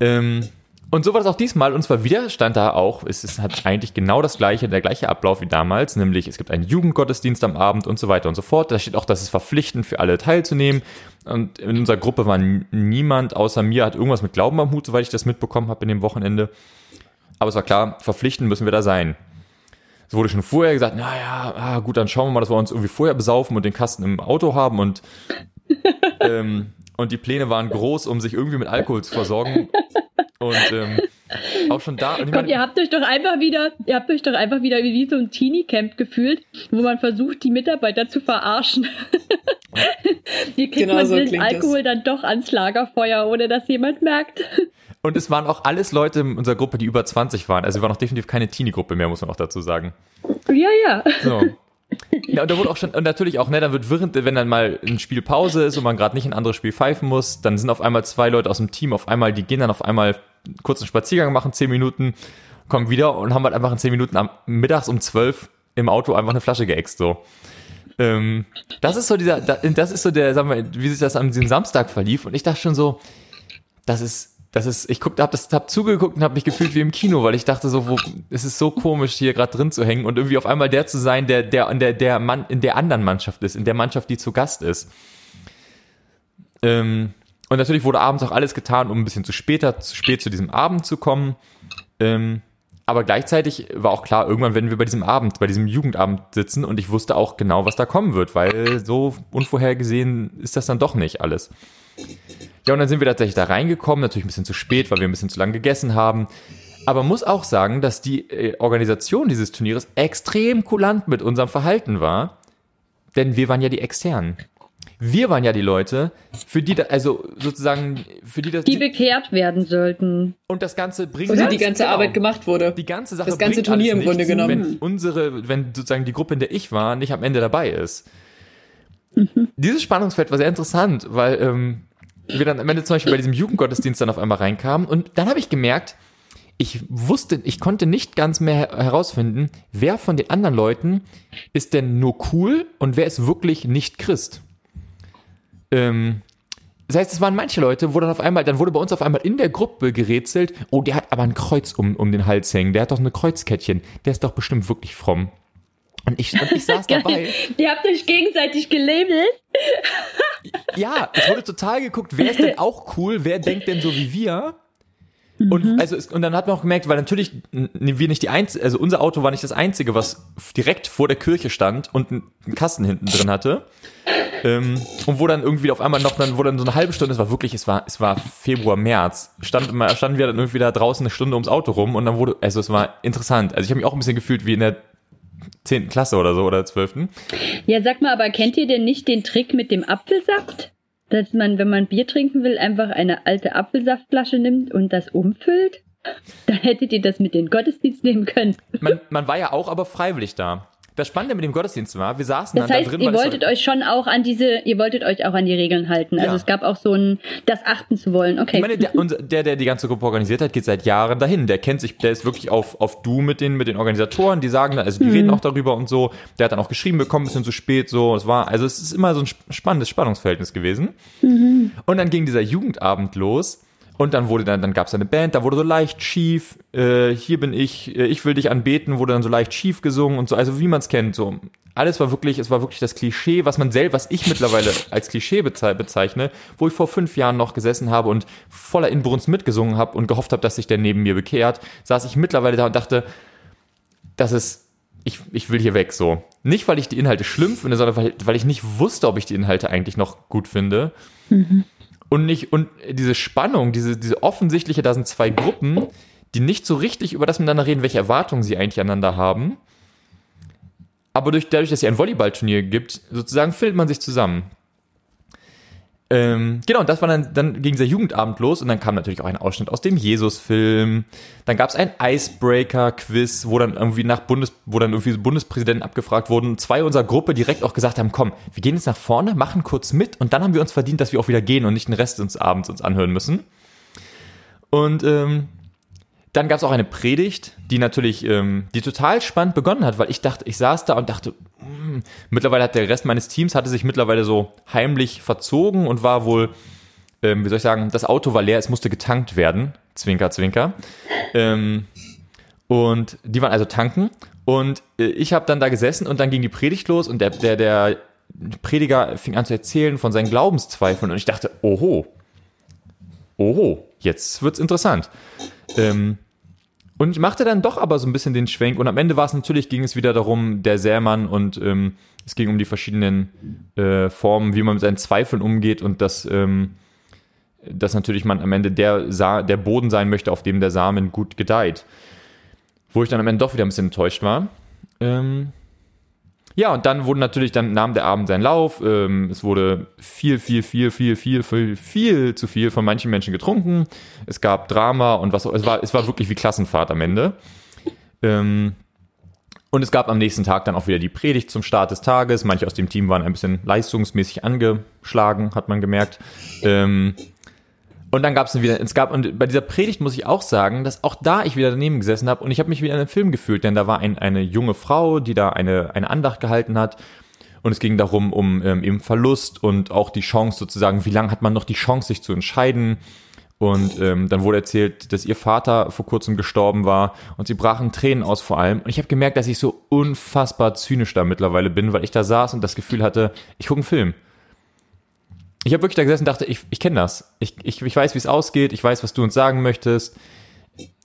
Ähm, und so war das auch diesmal. Und zwar wieder stand da auch, es ist hat eigentlich genau das gleiche, der gleiche Ablauf wie damals, nämlich es gibt einen Jugendgottesdienst am Abend und so weiter und so fort. Da steht auch, dass es verpflichtend für alle teilzunehmen. Und in unserer Gruppe war niemand außer mir, hat irgendwas mit Glauben am Hut, soweit ich das mitbekommen habe in dem Wochenende. Aber es war klar, verpflichtend müssen wir da sein. Es wurde schon vorher gesagt, naja, ah, gut, dann schauen wir mal, dass wir uns irgendwie vorher besaufen und den Kasten im Auto haben und, ähm, und die Pläne waren groß, um sich irgendwie mit Alkohol zu versorgen. Und ähm, auch schon da. Und Gott, ihr habt euch doch einfach wieder, ihr habt euch doch einfach wieder wie so ein Teenie-Camp gefühlt, wo man versucht, die Mitarbeiter zu verarschen. wie kriegt genau man so den Alkohol das. dann doch ans Lagerfeuer, ohne dass jemand merkt? Und es waren auch alles Leute in unserer Gruppe, die über 20 waren. Also wir waren noch definitiv keine Teenie-Gruppe mehr, muss man auch dazu sagen. Ja, ja. So. Ja, und da wurde auch schon, und natürlich auch, ne, dann wird während, wenn dann mal ein Spiel Pause ist und man gerade nicht ein anderes Spiel pfeifen muss, dann sind auf einmal zwei Leute aus dem Team, auf einmal, die gehen dann auf einmal einen Spaziergang machen, zehn Minuten, kommen wieder und haben halt einfach in zehn Minuten am mittags um zwölf im Auto einfach eine Flasche geäxt, so. Ähm, das ist so dieser, das ist so der, sagen wir, wie sich das an diesem Samstag verlief und ich dachte schon so, das ist, das ist, ich guckte, hab das, hab zugeguckt und habe mich gefühlt wie im Kino, weil ich dachte so, wo, es ist so komisch hier gerade drin zu hängen und irgendwie auf einmal der zu sein, der, der der, der Mann, in der anderen Mannschaft ist, in der Mannschaft, die zu Gast ist. Ähm, und natürlich wurde abends auch alles getan, um ein bisschen zu später, zu spät zu diesem Abend zu kommen. Ähm, aber gleichzeitig war auch klar, irgendwann werden wir bei diesem Abend, bei diesem Jugendabend sitzen und ich wusste auch genau, was da kommen wird, weil so unvorhergesehen ist das dann doch nicht alles. Ja, und dann sind wir tatsächlich da reingekommen, natürlich ein bisschen zu spät, weil wir ein bisschen zu lange gegessen haben. Aber muss auch sagen, dass die äh, Organisation dieses Turnieres extrem kulant mit unserem Verhalten war. Denn wir waren ja die Externen. Wir waren ja die Leute, für die, da, also sozusagen, für die das. Die bekehrt werden sollten. Und das Ganze bringt. Also die ganze genau, Arbeit gemacht wurde. Die ganze Sache. Das ganze Turnier im Grunde genommen. Wenn unsere, wenn sozusagen die Gruppe, in der ich war, nicht am Ende dabei ist. Mhm. Dieses Spannungsfeld war sehr interessant, weil ähm, wir dann am Ende zum Beispiel bei diesem Jugendgottesdienst dann auf einmal reinkamen und dann habe ich gemerkt, ich wusste, ich konnte nicht ganz mehr herausfinden, wer von den anderen Leuten ist denn nur cool und wer ist wirklich nicht Christ. Ähm, das heißt, es waren manche Leute, wo dann auf einmal, dann wurde bei uns auf einmal in der Gruppe gerätselt, oh, der hat aber ein Kreuz um, um den Hals hängen, der hat doch eine Kreuzkettchen, der ist doch bestimmt wirklich fromm. Und ich, und ich saß dabei. Ihr habt euch gegenseitig gelabelt. ja, es wurde total geguckt, wer ist denn auch cool, wer denkt denn so wie wir? Und, mhm. also, und dann hat man auch gemerkt, weil natürlich wir nicht die einzige, also unser Auto war nicht das einzige, was direkt vor der Kirche stand und einen Kasten hinten drin hatte. Ähm, und wo dann irgendwie auf einmal noch, dann wurde dann so eine halbe Stunde, es war wirklich, es war, es war Februar, März, stand, standen wir dann irgendwie da draußen eine Stunde ums Auto rum und dann wurde, also es war interessant. Also ich habe mich auch ein bisschen gefühlt wie in der 10. Klasse oder so oder 12. Ja, sag mal, aber kennt ihr denn nicht den Trick mit dem Apfelsaft? Dass man, wenn man Bier trinken will, einfach eine alte Apfelsaftflasche nimmt und das umfüllt? Dann hättet ihr das mit den Gottesdienst nehmen können. Man, man war ja auch aber freiwillig da. Das Spannende mit dem Gottesdienst war, wir saßen das dann heißt, da drin. ihr wolltet war- euch schon auch an diese, ihr wolltet euch auch an die Regeln halten. Also Ja. es gab auch so ein, das achten zu wollen. Okay. Ich meine, der, der, der die ganze Gruppe organisiert hat, geht seit Jahren dahin. Der kennt sich, der ist wirklich auf, auf Du mit den, mit den Organisatoren, die sagen, dann- also die reden auch darüber und so. Der hat dann auch geschrieben bekommen, ein bisschen zu spät, so. Es war, also es ist immer so ein sp- spannendes Spannungsverhältnis gewesen. Und dann ging dieser Jugendabend los. Und dann wurde dann, dann gab es eine Band, da wurde so leicht schief, äh, hier bin ich, äh, ich will dich anbeten, wurde dann so leicht schief gesungen und so, also wie man es kennt, so. Alles war wirklich, es war wirklich das Klischee, was man selbst, was ich mittlerweile als Klischee bezei bezeichne, wo ich vor fünf Jahren noch gesessen habe und voller Inbrunst mitgesungen habe und gehofft habe, dass sich der neben mir bekehrt, saß ich mittlerweile da und dachte, das ist, ich, ich will hier weg, so. Nicht, weil ich die Inhalte schlimm finde, sondern weil, weil ich nicht wusste, ob ich die Inhalte eigentlich noch gut finde. Und nicht, und diese Spannung, diese, diese offensichtliche, da sind zwei Gruppen, die nicht so richtig über das miteinander reden, welche Erwartungen sie eigentlich aneinander haben. Aber durch, dadurch, dass es ein Volleyballturnier gibt, sozusagen findet man sich zusammen. Ähm, genau, und das war dann, dann ging dieser Jugendabend los und dann kam natürlich auch ein Ausschnitt aus dem Jesus-Film. Dann gab es ein Icebreaker-Quiz, wo dann irgendwie nach Bundes, wo dann irgendwie Bundespräsidenten abgefragt wurden. Zwei unserer Gruppe direkt auch gesagt haben, komm, wir gehen jetzt nach vorne, machen kurz mit und dann haben wir uns verdient, dass wir auch wieder gehen und nicht den Rest des Abends uns anhören müssen. Und ähm, dann gab es auch eine Predigt, die natürlich, ähm, die total spannend begonnen hat, weil ich dachte, ich saß da und dachte, mittlerweile hat der Rest meines Teams hatte sich mittlerweile so heimlich verzogen und war wohl, ähm, wie soll ich sagen, das Auto war leer, es musste getankt werden. Zwinker, zwinker. Ähm, und die waren also tanken. Und äh, ich habe dann da gesessen und dann ging die Predigt los und der, der, der Prediger fing an zu erzählen von seinen Glaubenszweifeln und ich dachte, oho, oho, jetzt wird's interessant. Ähm, und ich machte dann doch aber so ein bisschen den Schwenk und am Ende war es natürlich, ging es wieder darum, der Sämann und ähm, es ging um die verschiedenen äh, Formen, wie man mit seinen Zweifeln umgeht und dass, ähm, dass natürlich man am Ende der, Sa der Boden sein möchte, auf dem der Samen gut gedeiht. Wo ich dann am Ende doch wieder ein bisschen enttäuscht war. Ähm, ja, und dann wurde natürlich, dann nahm der Abend seinen Lauf. Ähm, es wurde viel, viel, viel, viel, viel, viel, viel zu viel von manchen Menschen getrunken. Es gab Drama und was auch. Es war, es war wirklich wie Klassenfahrt am Ende. Ähm, und es gab am nächsten Tag dann auch wieder die Predigt zum Start des Tages. Manche aus dem Team waren ein bisschen leistungsmäßig angeschlagen, hat man gemerkt. Ähm, und dann gab es wieder, es gab, und bei dieser Predigt muss ich auch sagen, dass auch da ich wieder daneben gesessen habe und ich habe mich wieder in einem Film gefühlt, denn da war ein, eine junge Frau, die da eine, eine Andacht gehalten hat. Und es ging darum, um ähm, eben Verlust und auch die Chance sozusagen, wie lange hat man noch die Chance, sich zu entscheiden. Und ähm, dann wurde erzählt, dass ihr Vater vor kurzem gestorben war und sie brachen Tränen aus vor allem. Und ich habe gemerkt, dass ich so unfassbar zynisch da mittlerweile bin, weil ich da saß und das Gefühl hatte, ich gucke einen Film. Ich habe wirklich da gesessen und dachte, ich, ich kenne das. Ich, ich, ich weiß, wie es ausgeht. Ich weiß, was du uns sagen möchtest.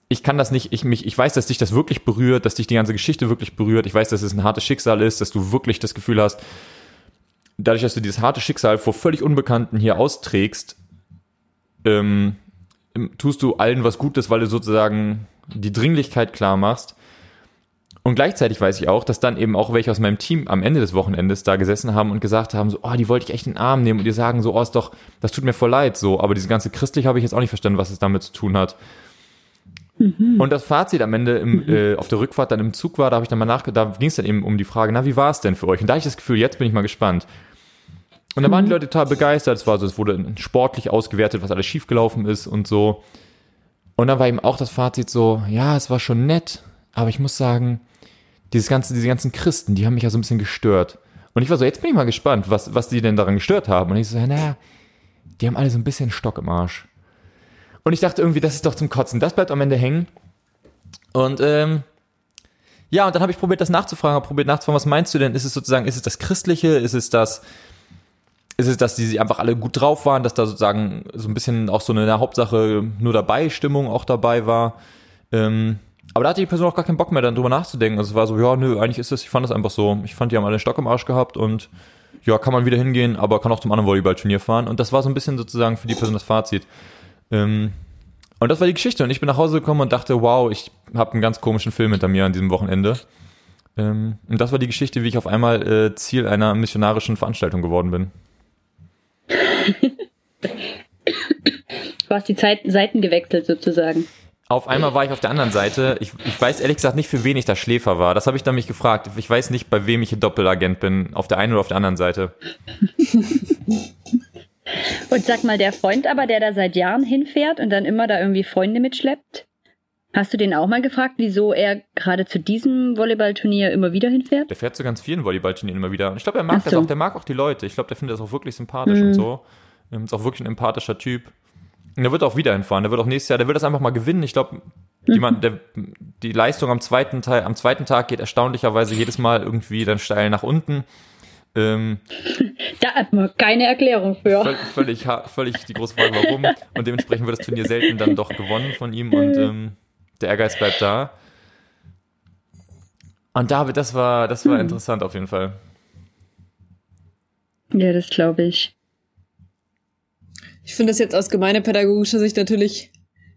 Ich kann das nicht, ich, mich, ich weiß, dass dich das wirklich berührt, dass dich die ganze Geschichte wirklich berührt. Ich weiß, dass es ein hartes Schicksal ist, dass du wirklich das Gefühl hast, dadurch, dass du dieses harte Schicksal vor völlig Unbekannten hier austrägst, ähm, tust du allen was Gutes, weil du sozusagen die Dringlichkeit klar machst. Und gleichzeitig weiß ich auch, dass dann eben auch welche aus meinem Team am Ende des Wochenendes da gesessen haben und gesagt haben, so, oh, die wollte ich echt in den Arm nehmen und die sagen so, oh, ist doch, das tut mir voll leid, so, aber diese ganze christlich habe ich jetzt auch nicht verstanden, was es damit zu tun hat. Und das Fazit am Ende im, äh, auf der Rückfahrt dann im Zug war, da habe ich dann mal nachgedacht, da ging es dann eben um die Frage, na, wie war es denn für euch? Und da habe ich das Gefühl, jetzt bin ich mal gespannt. Und da waren die Leute total begeistert, es war so, es wurde sportlich ausgewertet, was alles schiefgelaufen ist und so. Und dann war eben auch das Fazit so, ja, es war schon nett, aber ich muss sagen, dieses ganze, diese ganzen Christen, die haben mich ja so ein bisschen gestört. Und ich war so, jetzt bin ich mal gespannt, was, was die denn daran gestört haben. Und ich so, naja, die haben alle so ein bisschen Stock im Arsch. Und ich dachte irgendwie, das ist doch zum Kotzen. Das bleibt am Ende hängen. Und ähm, ja, und dann habe ich probiert, das nachzufragen, habe probiert nachzufragen, was meinst du denn? Ist es sozusagen, ist es das Christliche? Ist es das, ist es, dass die einfach alle gut drauf waren, dass da sozusagen so ein bisschen auch so eine, eine Hauptsache nur dabei Stimmung auch dabei war? Ähm, aber da hatte die Person auch gar keinen Bock mehr, dann drüber nachzudenken. Also es war so, ja, nö, eigentlich ist das, ich fand das einfach so. Ich fand, die haben alle einen Stock im Arsch gehabt und ja, kann man wieder hingehen, aber kann auch zum anderen Volleyballturnier fahren. Und das war so ein bisschen sozusagen für die Person das Fazit. Ähm, und das war die Geschichte. Und ich bin nach Hause gekommen und dachte, wow, ich habe einen ganz komischen Film hinter mir an diesem Wochenende. Ähm, und das war die Geschichte, wie ich auf einmal äh, Ziel einer missionarischen Veranstaltung geworden bin. Du hast die Zeit, Seiten gewechselt sozusagen. Auf einmal war ich auf der anderen Seite. Ich, ich weiß ehrlich gesagt nicht, für wen ich da Schläfer war. Das habe ich dann mich gefragt. Ich weiß nicht, bei wem ich Doppelagent bin. Auf der einen oder auf der anderen Seite. und sag mal, der Freund aber, der da seit Jahren hinfährt und dann immer da irgendwie Freunde mitschleppt, Hast du den auch mal gefragt, wieso er gerade zu diesem Volleyballturnier immer wieder hinfährt? Der fährt zu ganz vielen Volleyballturnieren immer wieder. Und ich glaube, er mag so. das auch. Der mag auch die Leute. Ich glaube, der findet das auch wirklich sympathisch mhm. und so. Er ist auch wirklich ein empathischer Typ. Und der wird auch wieder hinfahren. Der wird auch nächstes Jahr, der wird das einfach mal gewinnen. Ich glaube, die, mhm. die Leistung am zweiten, Teil, am zweiten Tag geht erstaunlicherweise jedes Mal irgendwie dann steil nach unten. Ähm, da hat man keine Erklärung für. Völlig, völlig, völlig die große Frage, warum. Und dementsprechend wird das Turnier selten dann doch gewonnen von ihm. Und ähm, der Ehrgeiz bleibt da. Und David, das war, das war hm. interessant auf jeden Fall. Ja, das glaube ich. Ich finde es jetzt aus gemeindepädagogischer Sicht natürlich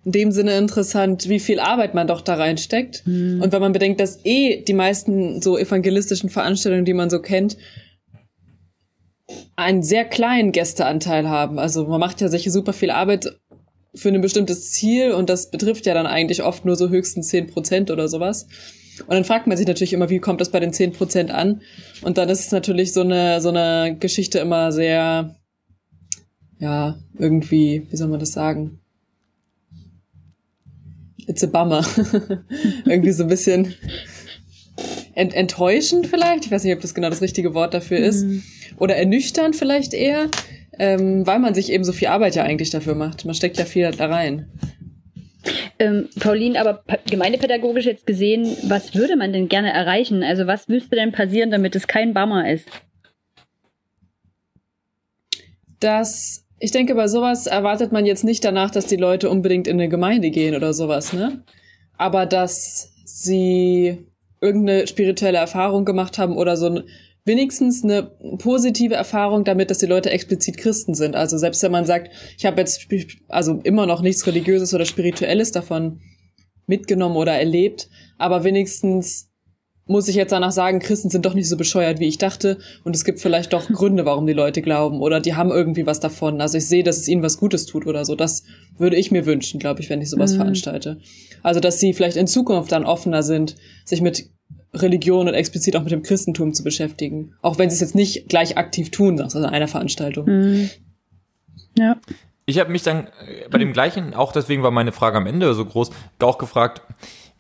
in dem Sinne interessant, wie viel Arbeit man doch da reinsteckt. Hm. Und wenn man bedenkt, dass eh die meisten so evangelistischen Veranstaltungen, die man so kennt, einen sehr kleinen Gästeanteil haben. Also man macht ja solche super viel Arbeit für ein bestimmtes Ziel und das betrifft ja dann eigentlich oft nur so höchstens zehn Prozent oder sowas. Und dann fragt man sich natürlich immer, wie kommt das bei den zehn Prozent an? Und dann ist es natürlich so eine, so eine Geschichte immer sehr, ja, irgendwie, wie soll man das sagen? It's a bummer. irgendwie so ein bisschen ent enttäuschend vielleicht. Ich weiß nicht, ob das genau das richtige Wort dafür ist. Mhm. Oder ernüchternd vielleicht eher ähm, weil man sich eben so viel Arbeit ja eigentlich dafür macht. Man steckt ja viel da rein. Ähm, Pauline, aber gemeindepädagogisch jetzt gesehen, was würde man denn gerne erreichen? Also was müsste denn passieren, damit es kein Bummer ist? Das, ich denke, bei sowas erwartet man jetzt nicht danach, dass die Leute unbedingt in eine Gemeinde gehen oder sowas, ne? Aber dass sie irgendeine spirituelle Erfahrung gemacht haben oder so ein wenigstens eine positive Erfahrung damit, dass die Leute explizit Christen sind. Also selbst wenn man sagt, ich habe jetzt also immer noch nichts Religiöses oder Spirituelles davon mitgenommen oder erlebt, aber wenigstens muss ich jetzt danach sagen, Christen sind doch nicht so bescheuert, wie ich dachte. Und es gibt vielleicht doch Gründe, warum die Leute glauben. Oder die haben irgendwie was davon. Also ich sehe, dass es ihnen was Gutes tut oder so. Das würde ich mir wünschen, glaube ich, wenn ich sowas mhm. veranstalte. Also, dass sie vielleicht in Zukunft dann offener sind, sich mit Religion und explizit auch mit dem Christentum zu beschäftigen. Auch wenn sie es jetzt nicht gleich aktiv tun, also in einer Veranstaltung. Mhm. Ja. Ich habe mich dann äh, bei dem gleichen, auch deswegen war meine Frage am Ende so groß, auch gefragt,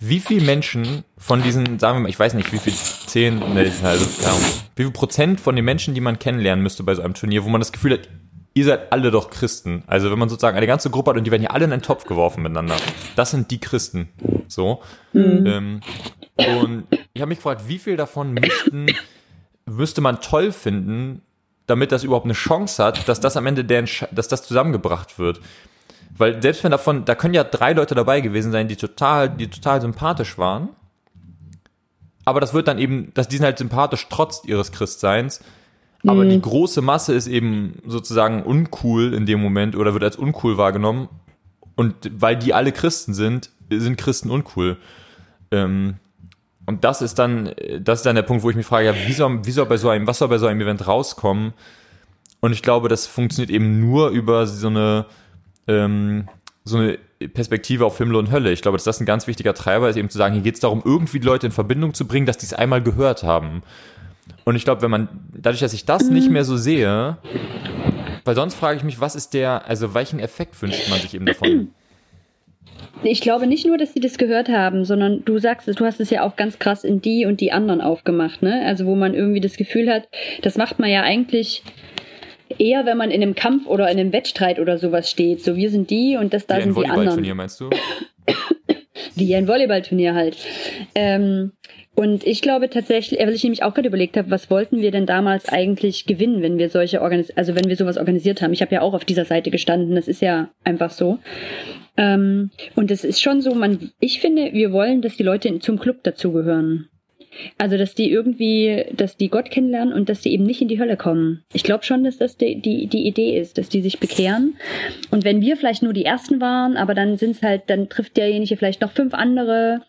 wie viele Menschen von diesen, sagen wir mal, ich weiß nicht, wie viel, zehn, ne, also, ja, wie viel Prozent von den Menschen, die man kennenlernen müsste bei so einem Turnier, wo man das Gefühl hat, ihr seid alle doch Christen. Also wenn man sozusagen eine ganze Gruppe hat und die werden hier alle in einen Topf geworfen miteinander. Das sind die Christen. So. Mhm. Ähm, und ich habe mich gefragt, wie viel davon müssten, müsste man toll finden, damit das überhaupt eine Chance hat, dass das am Ende der, dass das zusammengebracht wird. Weil selbst wenn davon, da können ja drei Leute dabei gewesen sein, die total, die total sympathisch waren. Aber das wird dann eben, dass die sind halt sympathisch trotz ihres Christseins. Aber mhm. die große Masse ist eben sozusagen uncool in dem Moment oder wird als uncool wahrgenommen. Und weil die alle Christen sind, sind Christen uncool. Ähm, und das ist dann, das ist dann der Punkt, wo ich mich frage, ja, wie soll, wie soll bei so einem, was soll bei so einem Event rauskommen? Und ich glaube, das funktioniert eben nur über so eine, ähm, so eine Perspektive auf Himmel und Hölle. Ich glaube, dass das ein ganz wichtiger Treiber ist, eben zu sagen, hier geht es darum, irgendwie die Leute in Verbindung zu bringen, dass die es einmal gehört haben. Und ich glaube, wenn man, dadurch, dass ich das nicht mehr so sehe, weil sonst frage ich mich, was ist der, also welchen Effekt wünscht man sich eben davon? Ich glaube nicht nur, dass sie das gehört haben, sondern du sagst es, du hast es ja auch ganz krass in die und die anderen aufgemacht, ne? Also wo man irgendwie das Gefühl hat, das macht man ja eigentlich eher, wenn man in einem Kampf oder in einem Wettstreit oder sowas steht. So, wir sind die und das da Wie sind die anderen. Turnier meinst du? Wie ein Volleyballturnier halt. Ähm, und ich glaube tatsächlich, weil ich nämlich auch gerade überlegt habe, was wollten wir denn damals eigentlich gewinnen, wenn wir solche Organis also wenn wir sowas organisiert haben. Ich habe ja auch auf dieser Seite gestanden, das ist ja einfach so. Ähm, und es ist schon so, man, ich finde, wir wollen, dass die Leute zum Club dazugehören. Also, dass die irgendwie, dass die Gott kennenlernen und dass die eben nicht in die Hölle kommen. Ich glaube schon, dass das die, die, die Idee ist, dass die sich bekehren. Und wenn wir vielleicht nur die Ersten waren, aber dann sind es halt, dann trifft derjenige vielleicht noch fünf andere.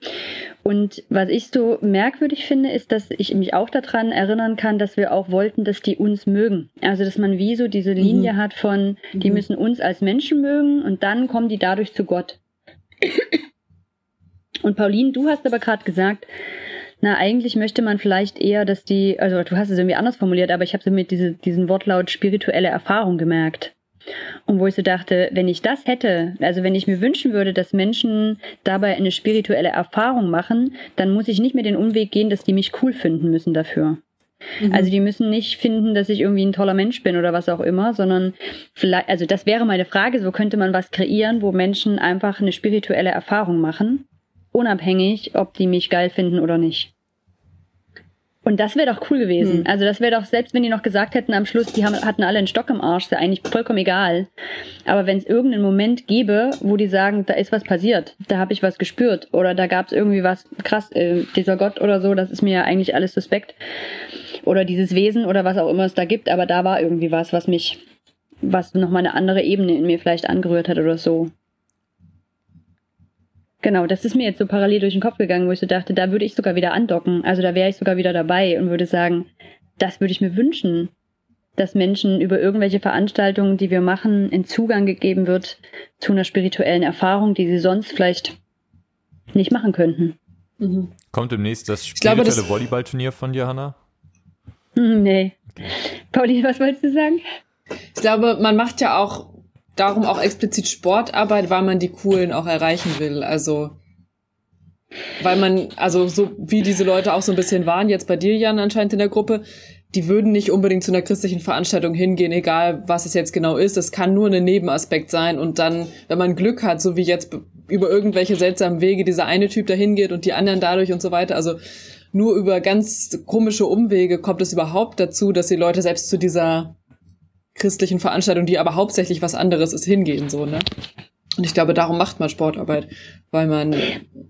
Und was ich so merkwürdig finde, ist, dass ich mich auch daran erinnern kann, dass wir auch wollten, dass die uns mögen. Also, dass man wie so diese Linie mhm. hat von, die mhm. müssen uns als Menschen mögen und dann kommen die dadurch zu Gott. Und Pauline, du hast aber gerade gesagt, na, eigentlich möchte man vielleicht eher, dass die, also du hast es irgendwie anders formuliert, aber ich habe so mit diese, diesen Wortlaut spirituelle Erfahrung gemerkt. Und wo ich so dachte, wenn ich das hätte, also wenn ich mir wünschen würde, dass Menschen dabei eine spirituelle Erfahrung machen, dann muss ich nicht mehr den Umweg gehen, dass die mich cool finden müssen dafür. Mhm. Also die müssen nicht finden, dass ich irgendwie ein toller Mensch bin oder was auch immer, sondern vielleicht, also das wäre meine Frage, so könnte man was kreieren, wo Menschen einfach eine spirituelle Erfahrung machen, unabhängig, ob die mich geil finden oder nicht. Und das wäre doch cool gewesen. Mhm. Also das wäre doch, selbst wenn die noch gesagt hätten am Schluss, die haben, hatten alle einen Stock im Arsch, ist ja eigentlich vollkommen egal. Aber wenn es irgendeinen Moment gäbe, wo die sagen, da ist was passiert, da habe ich was gespürt oder da gab es irgendwie was krass, äh, dieser Gott oder so, das ist mir ja eigentlich alles suspekt. Oder dieses Wesen oder was auch immer es da gibt, aber da war irgendwie was, was mich, was nochmal eine andere Ebene in mir vielleicht angerührt hat oder so. Genau, das ist mir jetzt so parallel durch den Kopf gegangen, wo ich so dachte, da würde ich sogar wieder andocken. Also da wäre ich sogar wieder dabei und würde sagen, das würde ich mir wünschen, dass Menschen über irgendwelche Veranstaltungen, die wir machen, in Zugang gegeben wird zu einer spirituellen Erfahrung, die sie sonst vielleicht nicht machen könnten. Mhm. Kommt demnächst das spirituelle Volleyballturnier von dir, Hanna? Hm, nee. Okay. Pauline, was wolltest du sagen? Ich glaube, man macht ja auch darum auch explizit Sportarbeit, weil man die Coolen auch erreichen will. Also weil man, also so wie diese Leute auch so ein bisschen waren, jetzt bei dir, Jan, anscheinend in der Gruppe, die würden nicht unbedingt zu einer christlichen Veranstaltung hingehen, egal was es jetzt genau ist. Es kann nur ein Nebenaspekt sein. Und dann, wenn man Glück hat, so wie jetzt über irgendwelche seltsamen Wege dieser eine Typ da hingeht und die anderen dadurch und so weiter, also nur über ganz komische Umwege kommt es überhaupt dazu, dass die Leute selbst zu dieser christlichen Veranstaltung, die aber hauptsächlich was anderes ist, hingehen, so, ne? Und ich glaube, darum macht man Sportarbeit, weil man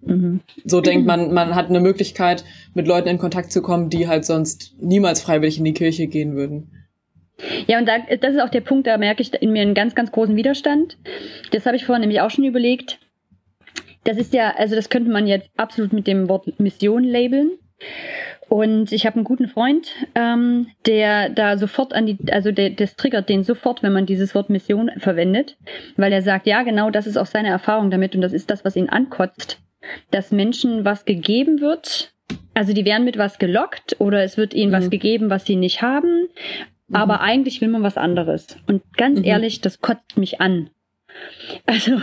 mhm. so denkt, man, man hat eine Möglichkeit, mit Leuten in Kontakt zu kommen, die halt sonst niemals freiwillig in die Kirche gehen würden. Ja, und da, das ist auch der Punkt, da merke ich in mir einen ganz, ganz großen Widerstand. Das habe ich vorhin nämlich auch schon überlegt. Das ist ja, also das könnte man jetzt absolut mit dem Wort Mission labeln. Und ich habe einen guten Freund, ähm, der da sofort an die, also der, das triggert den sofort, wenn man dieses Wort Mission verwendet, weil er sagt, ja, genau, das ist auch seine Erfahrung damit und das ist das, was ihn ankotzt, dass Menschen was gegeben wird, also die werden mit was gelockt oder es wird ihnen mhm. was gegeben, was sie nicht haben, mhm. aber eigentlich will man was anderes. Und ganz mhm. ehrlich, das kotzt mich an. Also,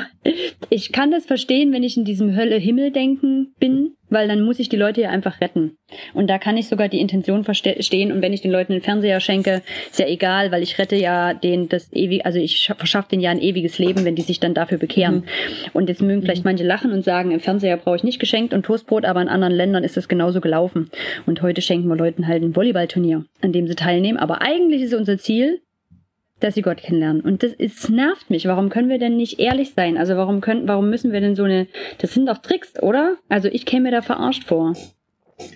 ich kann das verstehen, wenn ich in diesem Hölle-Himmel-Denken bin, weil dann muss ich die Leute ja einfach retten. Und da kann ich sogar die Intention verstehen. Und wenn ich den Leuten den Fernseher schenke, ist ja egal, weil ich rette ja den das ewig, also ich verschaffe denen ja ein ewiges Leben, wenn die sich dann dafür bekehren. Mhm. Und jetzt mögen vielleicht mhm. manche lachen und sagen, im Fernseher brauche ich nicht geschenkt und Toastbrot, aber in anderen Ländern ist das genauso gelaufen. Und heute schenken wir Leuten halt ein Volleyballturnier, an dem sie teilnehmen. Aber eigentlich ist unser Ziel, dass sie Gott kennenlernen. Und das ist, nervt mich. Warum können wir denn nicht ehrlich sein? Also warum können, warum müssen wir denn so eine, das sind doch Tricks, oder? Also ich käme mir da verarscht vor.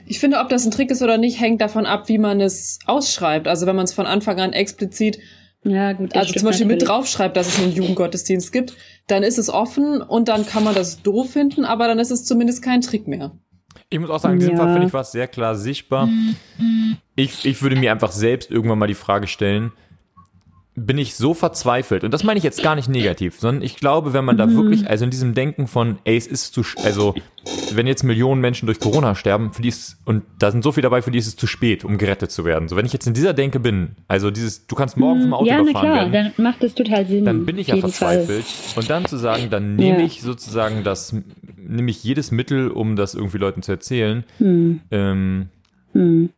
Ich finde, ob das ein Trick ist oder nicht, hängt davon ab, wie man es ausschreibt. Also wenn man es von Anfang an explizit, ja, gut, also zum Beispiel natürlich. mit draufschreibt, dass es einen Jugendgottesdienst gibt, dann ist es offen und dann kann man das doof finden, aber dann ist es zumindest kein Trick mehr. Ich muss auch sagen, in diesem ja. Fall finde ich was sehr klar sichtbar. Ich, ich würde mir einfach selbst irgendwann mal die Frage stellen, bin ich so verzweifelt. Und das meine ich jetzt gar nicht negativ, sondern ich glaube, wenn man da mhm. wirklich, also in diesem Denken von, ey, es ist zu, also wenn jetzt Millionen Menschen durch Corona sterben, für die ist, und da sind so viele dabei, für die ist es zu spät, um gerettet zu werden. So, wenn ich jetzt in dieser Denke bin, also dieses, du kannst morgen vom Auto ja, überfahren klar, werden, dann macht das total Sinn. Dann bin ich ja verzweifelt. Fall. Und dann zu sagen, dann nehme ja. ich sozusagen das, nehme ich jedes Mittel, um das irgendwie Leuten zu erzählen, mhm. Ähm, mhm.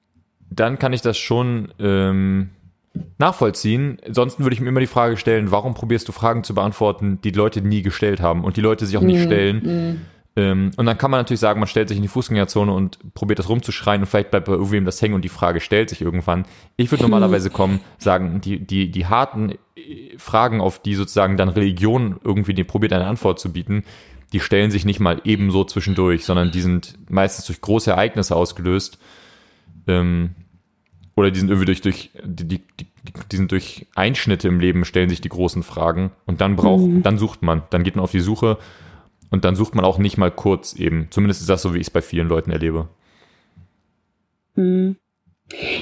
dann kann ich das schon, ähm, nachvollziehen. Ansonsten würde ich mir immer die Frage stellen, warum probierst du Fragen zu beantworten, die, die Leute nie gestellt haben und die Leute sich auch nicht mm, stellen. Mm. Ähm, und dann kann man natürlich sagen, man stellt sich in die Fußgängerzone und probiert das rumzuschreien und vielleicht bleibt bei irgendwem das hängen und die Frage stellt sich irgendwann. Ich würde normalerweise kommen, sagen, die, die, die harten äh, Fragen, auf die sozusagen dann Religion irgendwie die probiert eine Antwort zu bieten, die stellen sich nicht mal ebenso zwischendurch, sondern die sind meistens durch große Ereignisse ausgelöst. Ähm, oder die sind irgendwie durch, durch, die, die, die sind durch Einschnitte im Leben stellen sich die großen Fragen und dann braucht, mhm. dann sucht man, dann geht man auf die Suche und dann sucht man auch nicht mal kurz eben. Zumindest ist das so, wie ich es bei vielen Leuten erlebe. Mhm.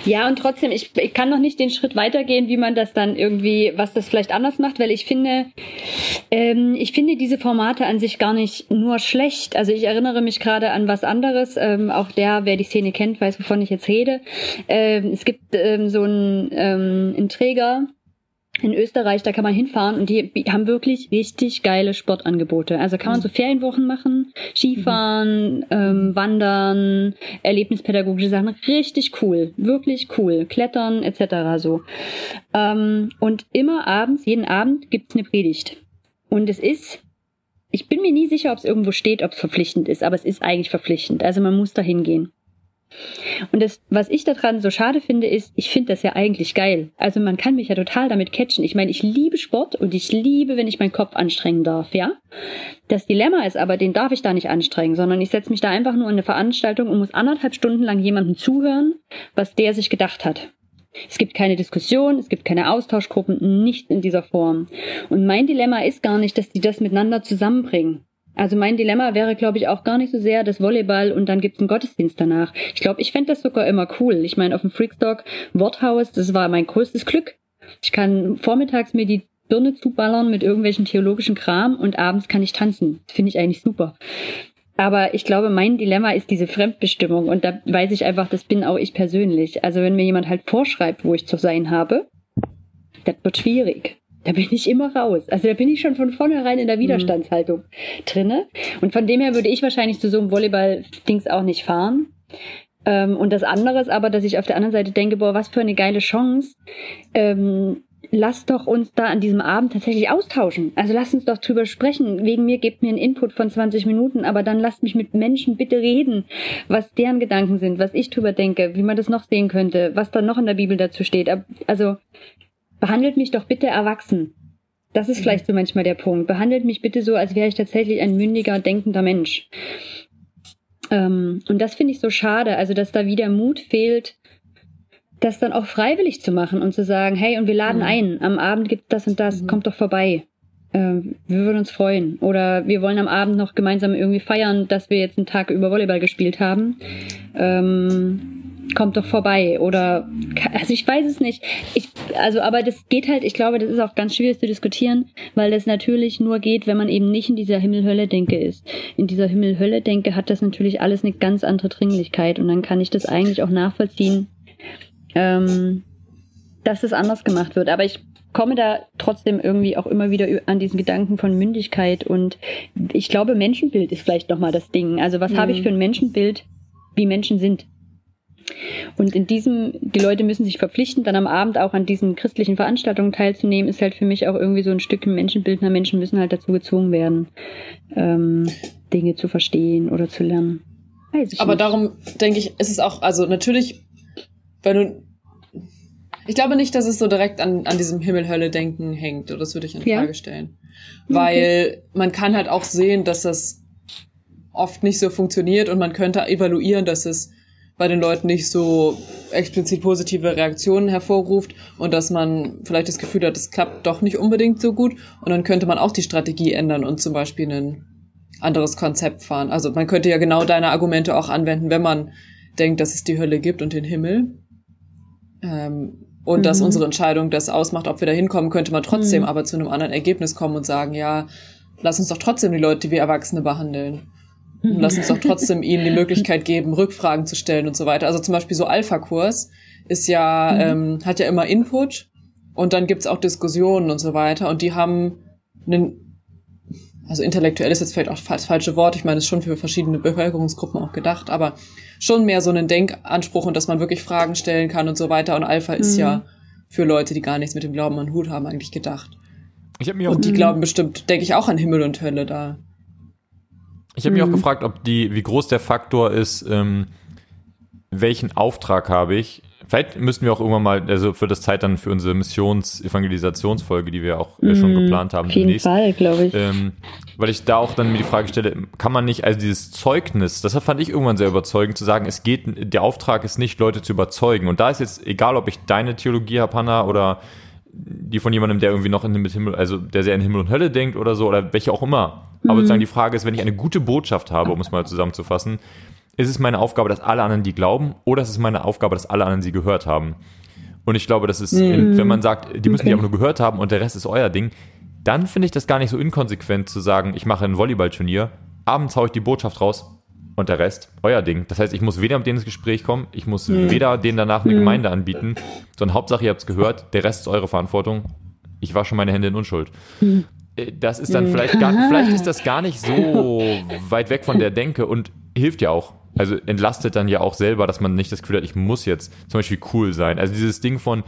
Ja, und trotzdem, ich, ich kann noch nicht den Schritt weitergehen, wie man das dann irgendwie, was das vielleicht anders macht, weil ich finde, ähm, ich finde diese Formate an sich gar nicht nur schlecht. Also ich erinnere mich gerade an was anderes. Ähm, auch der, wer die Szene kennt, weiß, wovon ich jetzt rede. Ähm, es gibt ähm, so einen, ähm, einen Träger, in Österreich, da kann man hinfahren und die haben wirklich richtig geile Sportangebote. Also kann man so Ferienwochen machen, Skifahren, mhm. ähm, Wandern, erlebnispädagogische Sachen, richtig cool, wirklich cool, Klettern etc. so. Ähm, und immer abends, jeden Abend gibt's eine Predigt. Und es ist, ich bin mir nie sicher, ob es irgendwo steht, ob es verpflichtend ist, aber es ist eigentlich verpflichtend. Also man muss da hingehen. Und das, was ich daran so schade finde, ist, ich finde das ja eigentlich geil. Also man kann mich ja total damit catchen. Ich meine, ich liebe Sport und ich liebe, wenn ich meinen Kopf anstrengen darf, ja. Das Dilemma ist aber, den darf ich da nicht anstrengen, sondern ich setze mich da einfach nur in eine Veranstaltung und muss anderthalb Stunden lang jemandem zuhören, was der sich gedacht hat. Es gibt keine Diskussion, es gibt keine Austauschgruppen, nicht in dieser Form. Und mein Dilemma ist gar nicht, dass die das miteinander zusammenbringen. Also mein Dilemma wäre, glaube ich, auch gar nicht so sehr das Volleyball und dann gibt's einen Gottesdienst danach. Ich glaube, ich fände das sogar immer cool. Ich meine, auf dem Freakstock Worthaus, das war mein größtes Glück. Ich kann vormittags mir die Birne zuballern mit irgendwelchen theologischen Kram und abends kann ich tanzen. Finde ich eigentlich super. Aber ich glaube, mein Dilemma ist diese Fremdbestimmung und da weiß ich einfach, das bin auch ich persönlich. Also wenn mir jemand halt vorschreibt, wo ich zu sein habe, das wird schwierig da bin ich immer raus. Also da bin ich schon von vornherein in der mhm. Widerstandshaltung mhm. drinne. Und von dem her würde ich wahrscheinlich zu so einem Volleyball-Dings auch nicht fahren. Ähm, und das andere ist aber, dass ich auf der anderen Seite denke, boah, was für eine geile Chance. Ähm, lasst doch uns da an diesem Abend tatsächlich austauschen. Also lasst uns doch drüber sprechen. Wegen mir gebt mir einen Input von 20 Minuten, aber dann lasst mich mit Menschen bitte reden, was deren Gedanken sind, was ich drüber denke, wie man das noch sehen könnte, was da noch in der Bibel dazu steht. Also behandelt mich doch bitte erwachsen. Das ist mhm. vielleicht so manchmal der Punkt. Behandelt mich bitte so, als wäre ich tatsächlich ein mündiger, denkender Mensch. Ähm, und das finde ich so schade, also dass da wieder Mut fehlt, das dann auch freiwillig zu machen und zu sagen, hey, und wir laden mhm. ein, am Abend gibt das und das, mhm. kommt doch vorbei. Ähm, wir würden uns freuen. Oder wir wollen am Abend noch gemeinsam irgendwie feiern, dass wir jetzt einen Tag über Volleyball gespielt haben. Ähm, kommt doch vorbei oder also ich weiß es nicht. Ich, also aber das geht halt, ich glaube, das ist auch ganz schwierig zu diskutieren, weil das natürlich nur geht, wenn man eben nicht in dieser Himmel-Hölle-Denke ist. In dieser Himmel-Hölle-Denke hat das natürlich alles eine ganz andere Dringlichkeit und dann kann ich das eigentlich auch nachvollziehen, ähm, dass es anders gemacht wird. Aber ich komme da trotzdem irgendwie auch immer wieder an diesen Gedanken von Mündigkeit und ich glaube, Menschenbild ist vielleicht nochmal das Ding. Also was mhm. habe ich für ein Menschenbild, wie Menschen sind? Und in diesem, die Leute müssen sich verpflichten, dann am Abend auch an diesen christlichen Veranstaltungen teilzunehmen, ist halt für mich auch irgendwie so ein Stück Menschenbildner. Menschen müssen halt dazu gezwungen werden, ähm, Dinge zu verstehen oder zu lernen. Aber nicht. darum denke ich, ist es auch, also natürlich, wenn du ich glaube nicht, dass es so direkt an, an diesem Himmel-Hölle-Denken hängt. Oder das würde ich in Frage ja. stellen. Weil okay. man kann halt auch sehen, dass das oft nicht so funktioniert und man könnte evaluieren, dass es bei den Leuten nicht so explizit positive Reaktionen hervorruft und dass man vielleicht das Gefühl hat, es klappt doch nicht unbedingt so gut. Und dann könnte man auch die Strategie ändern und zum Beispiel ein anderes Konzept fahren. Also man könnte ja genau deine Argumente auch anwenden, wenn man denkt, dass es die Hölle gibt und den Himmel. Ähm, und mhm. dass unsere Entscheidung das ausmacht, ob wir da hinkommen, könnte man trotzdem mhm. aber zu einem anderen Ergebnis kommen und sagen, ja, lass uns doch trotzdem die Leute wie Erwachsene behandeln. Und lass uns doch trotzdem ihnen die Möglichkeit geben, Rückfragen zu stellen und so weiter. Also zum Beispiel so Alpha-Kurs ist ja, mhm. ähm, hat ja immer Input und dann gibt's auch Diskussionen und so weiter. Und die haben einen, also intellektuell ist jetzt vielleicht auch das falsche Wort, ich meine, es ist schon für verschiedene Bevölkerungsgruppen auch gedacht, aber schon mehr so einen Denkanspruch und dass man wirklich Fragen stellen kann und so weiter. Und Alpha mhm. ist ja für Leute, die gar nichts mit dem Glauben an Hut haben, eigentlich gedacht. Ich hab mir auch und die glauben bestimmt, denke ich, auch an Himmel und Hölle da. Ich habe mich auch mhm. gefragt, ob die, wie groß der Faktor ist, ähm, welchen Auftrag habe ich? Vielleicht müssten wir auch irgendwann mal, also für das Zeit dann für unsere Missions-Evangelisationsfolge, die wir auch äh, schon mm, geplant haben. Auf jeden demnächst, Fall, glaube ich. Ähm, weil ich da auch dann mir die Frage stelle, kann man nicht, also dieses Zeugnis, das fand ich irgendwann sehr überzeugend, zu sagen, es geht, der Auftrag ist nicht, Leute zu überzeugen. Und da ist jetzt, egal ob ich deine Theologie habe, Hannah, oder die von jemandem, der irgendwie noch in den Himmel, also der sehr in Himmel und Hölle denkt oder so, oder welche auch immer. Aber mhm. sozusagen die Frage ist, wenn ich eine gute Botschaft habe, um es mal zusammenzufassen, ist es meine Aufgabe, dass alle anderen die glauben oder ist es meine Aufgabe, dass alle anderen sie gehört haben? Und ich glaube, das ist, Mhm. wenn man sagt, die müssen Okay. die aber nur gehört haben und der Rest ist euer Ding, dann finde ich das gar nicht so inkonsequent zu sagen, ich mache ein Volleyballturnier, abends haue ich die Botschaft raus und der Rest, euer Ding. Das heißt, ich muss weder mit denen ins Gespräch kommen, ich muss Mhm. weder denen danach eine Gemeinde anbieten, sondern Hauptsache, ihr habt es gehört, der Rest ist eure Verantwortung. Ich wasche meine Hände in Unschuld. Äh, Das ist dann vielleicht gar, vielleicht ist das gar nicht so weit weg von der Denke und hilft ja auch. Also entlastet dann ja auch selber, dass man nicht das Gefühl hat, ich muss jetzt zum Beispiel cool sein. Also dieses Ding von,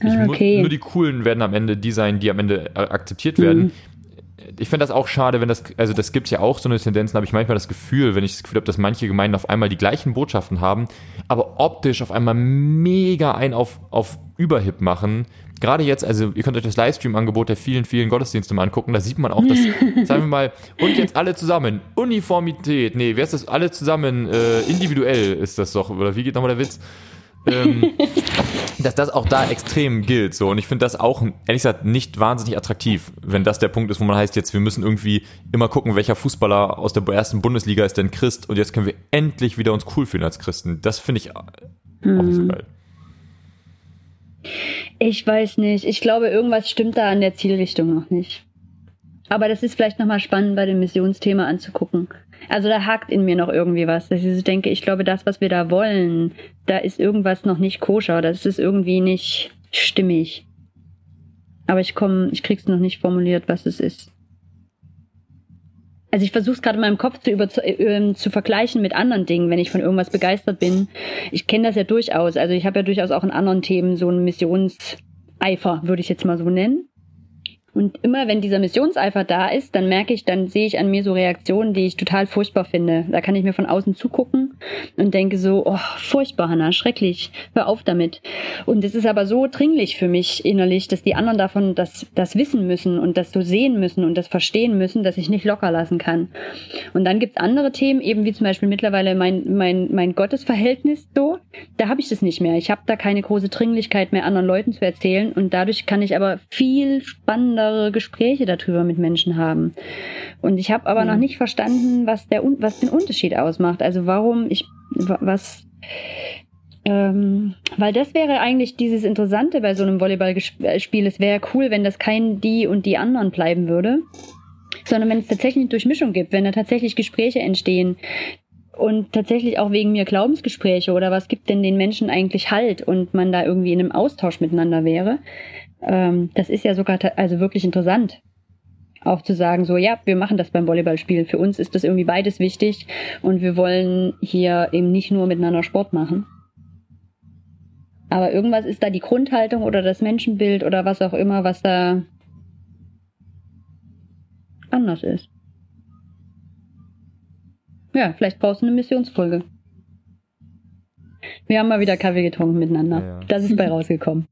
Ah, okay. nur die Coolen werden am Ende die sein, die am Ende äh, akzeptiert werden. Ich finde das auch schade, wenn das, also das gibt ja auch so eine Tendenz, habe ich manchmal das Gefühl, wenn ich das Gefühl habe, dass manche Gemeinden auf einmal die gleichen Botschaften haben, aber optisch auf einmal mega ein auf, auf Überhip machen. Gerade jetzt, also ihr könnt euch das Livestream-Angebot der vielen, vielen Gottesdienste mal angucken, da sieht man auch, dass, sagen wir mal, und jetzt alle zusammen, Uniformität, nee, wer ist das, alle zusammen, äh, individuell ist das doch, oder wie geht nochmal der Witz? ähm, dass das auch da extrem gilt. So. Und ich finde das auch, ehrlich gesagt, nicht wahnsinnig attraktiv, wenn das der Punkt ist, wo man heißt, jetzt wir müssen irgendwie immer gucken, welcher Fußballer aus der ersten Bundesliga ist denn Christ und jetzt können wir endlich wieder uns cool fühlen als Christen. Das finde ich auch nicht so geil. Ich weiß nicht. Ich glaube, irgendwas stimmt da an der Zielrichtung noch nicht. Aber das ist vielleicht nochmal spannend bei dem Missionsthema anzugucken. Also da hakt in mir noch irgendwie was, dass ich denke, ich glaube, das, was wir da wollen, da ist irgendwas noch nicht koscher, das ist irgendwie nicht stimmig. Aber ich komme, ich krieg's noch nicht formuliert, was es ist. Also ich versuche es gerade in meinem Kopf zu, über, äh, zu vergleichen mit anderen Dingen, wenn ich von irgendwas begeistert bin. Ich kenne das ja durchaus. Also ich habe ja durchaus auch in anderen Themen so einen Missionseifer, würde ich jetzt mal so nennen. Und immer wenn dieser Missionseifer da ist, dann merke ich, dann sehe ich an mir so Reaktionen, die ich total furchtbar finde. Da kann ich mir von außen zugucken und denke so, oh, furchtbar, Hannah, schrecklich, hör auf damit. Und es ist aber so dringlich für mich innerlich, dass die anderen davon das, das wissen müssen und das so sehen müssen und das verstehen müssen, dass ich nicht locker lassen kann. Und dann gibt's andere Themen, eben wie zum Beispiel mittlerweile mein, mein, mein Gottesverhältnis so. Da habe ich das nicht mehr. Ich habe da keine große Dringlichkeit mehr, anderen Leuten zu erzählen. Und dadurch kann ich aber viel spannendere Gespräche darüber mit Menschen haben. Und ich habe aber Mhm. noch nicht verstanden, was, der, was den Unterschied ausmacht. Also warum ich, wa- was, ähm, weil das wäre eigentlich dieses Interessante bei so einem Volleyballspiel. Es wäre cool, wenn das kein die und die anderen bleiben würde, sondern wenn es tatsächlich eine Durchmischung gibt, wenn da tatsächlich Gespräche entstehen und tatsächlich auch wegen mir Glaubensgespräche oder was gibt denn den Menschen eigentlich Halt und man da irgendwie in einem Austausch miteinander wäre. Ähm, das ist ja sogar also wirklich interessant. Auch zu sagen, so, ja, wir machen das beim Volleyballspiel. Für uns ist das irgendwie beides wichtig und wir wollen hier eben nicht nur miteinander Sport machen. Aber irgendwas ist da die Grundhaltung oder das Menschenbild oder was auch immer, was da anders ist. Ja, vielleicht brauchst du eine Missionsfolge. Wir haben mal wieder Kaffee getrunken miteinander. Ja, ja. Das ist bei rausgekommen.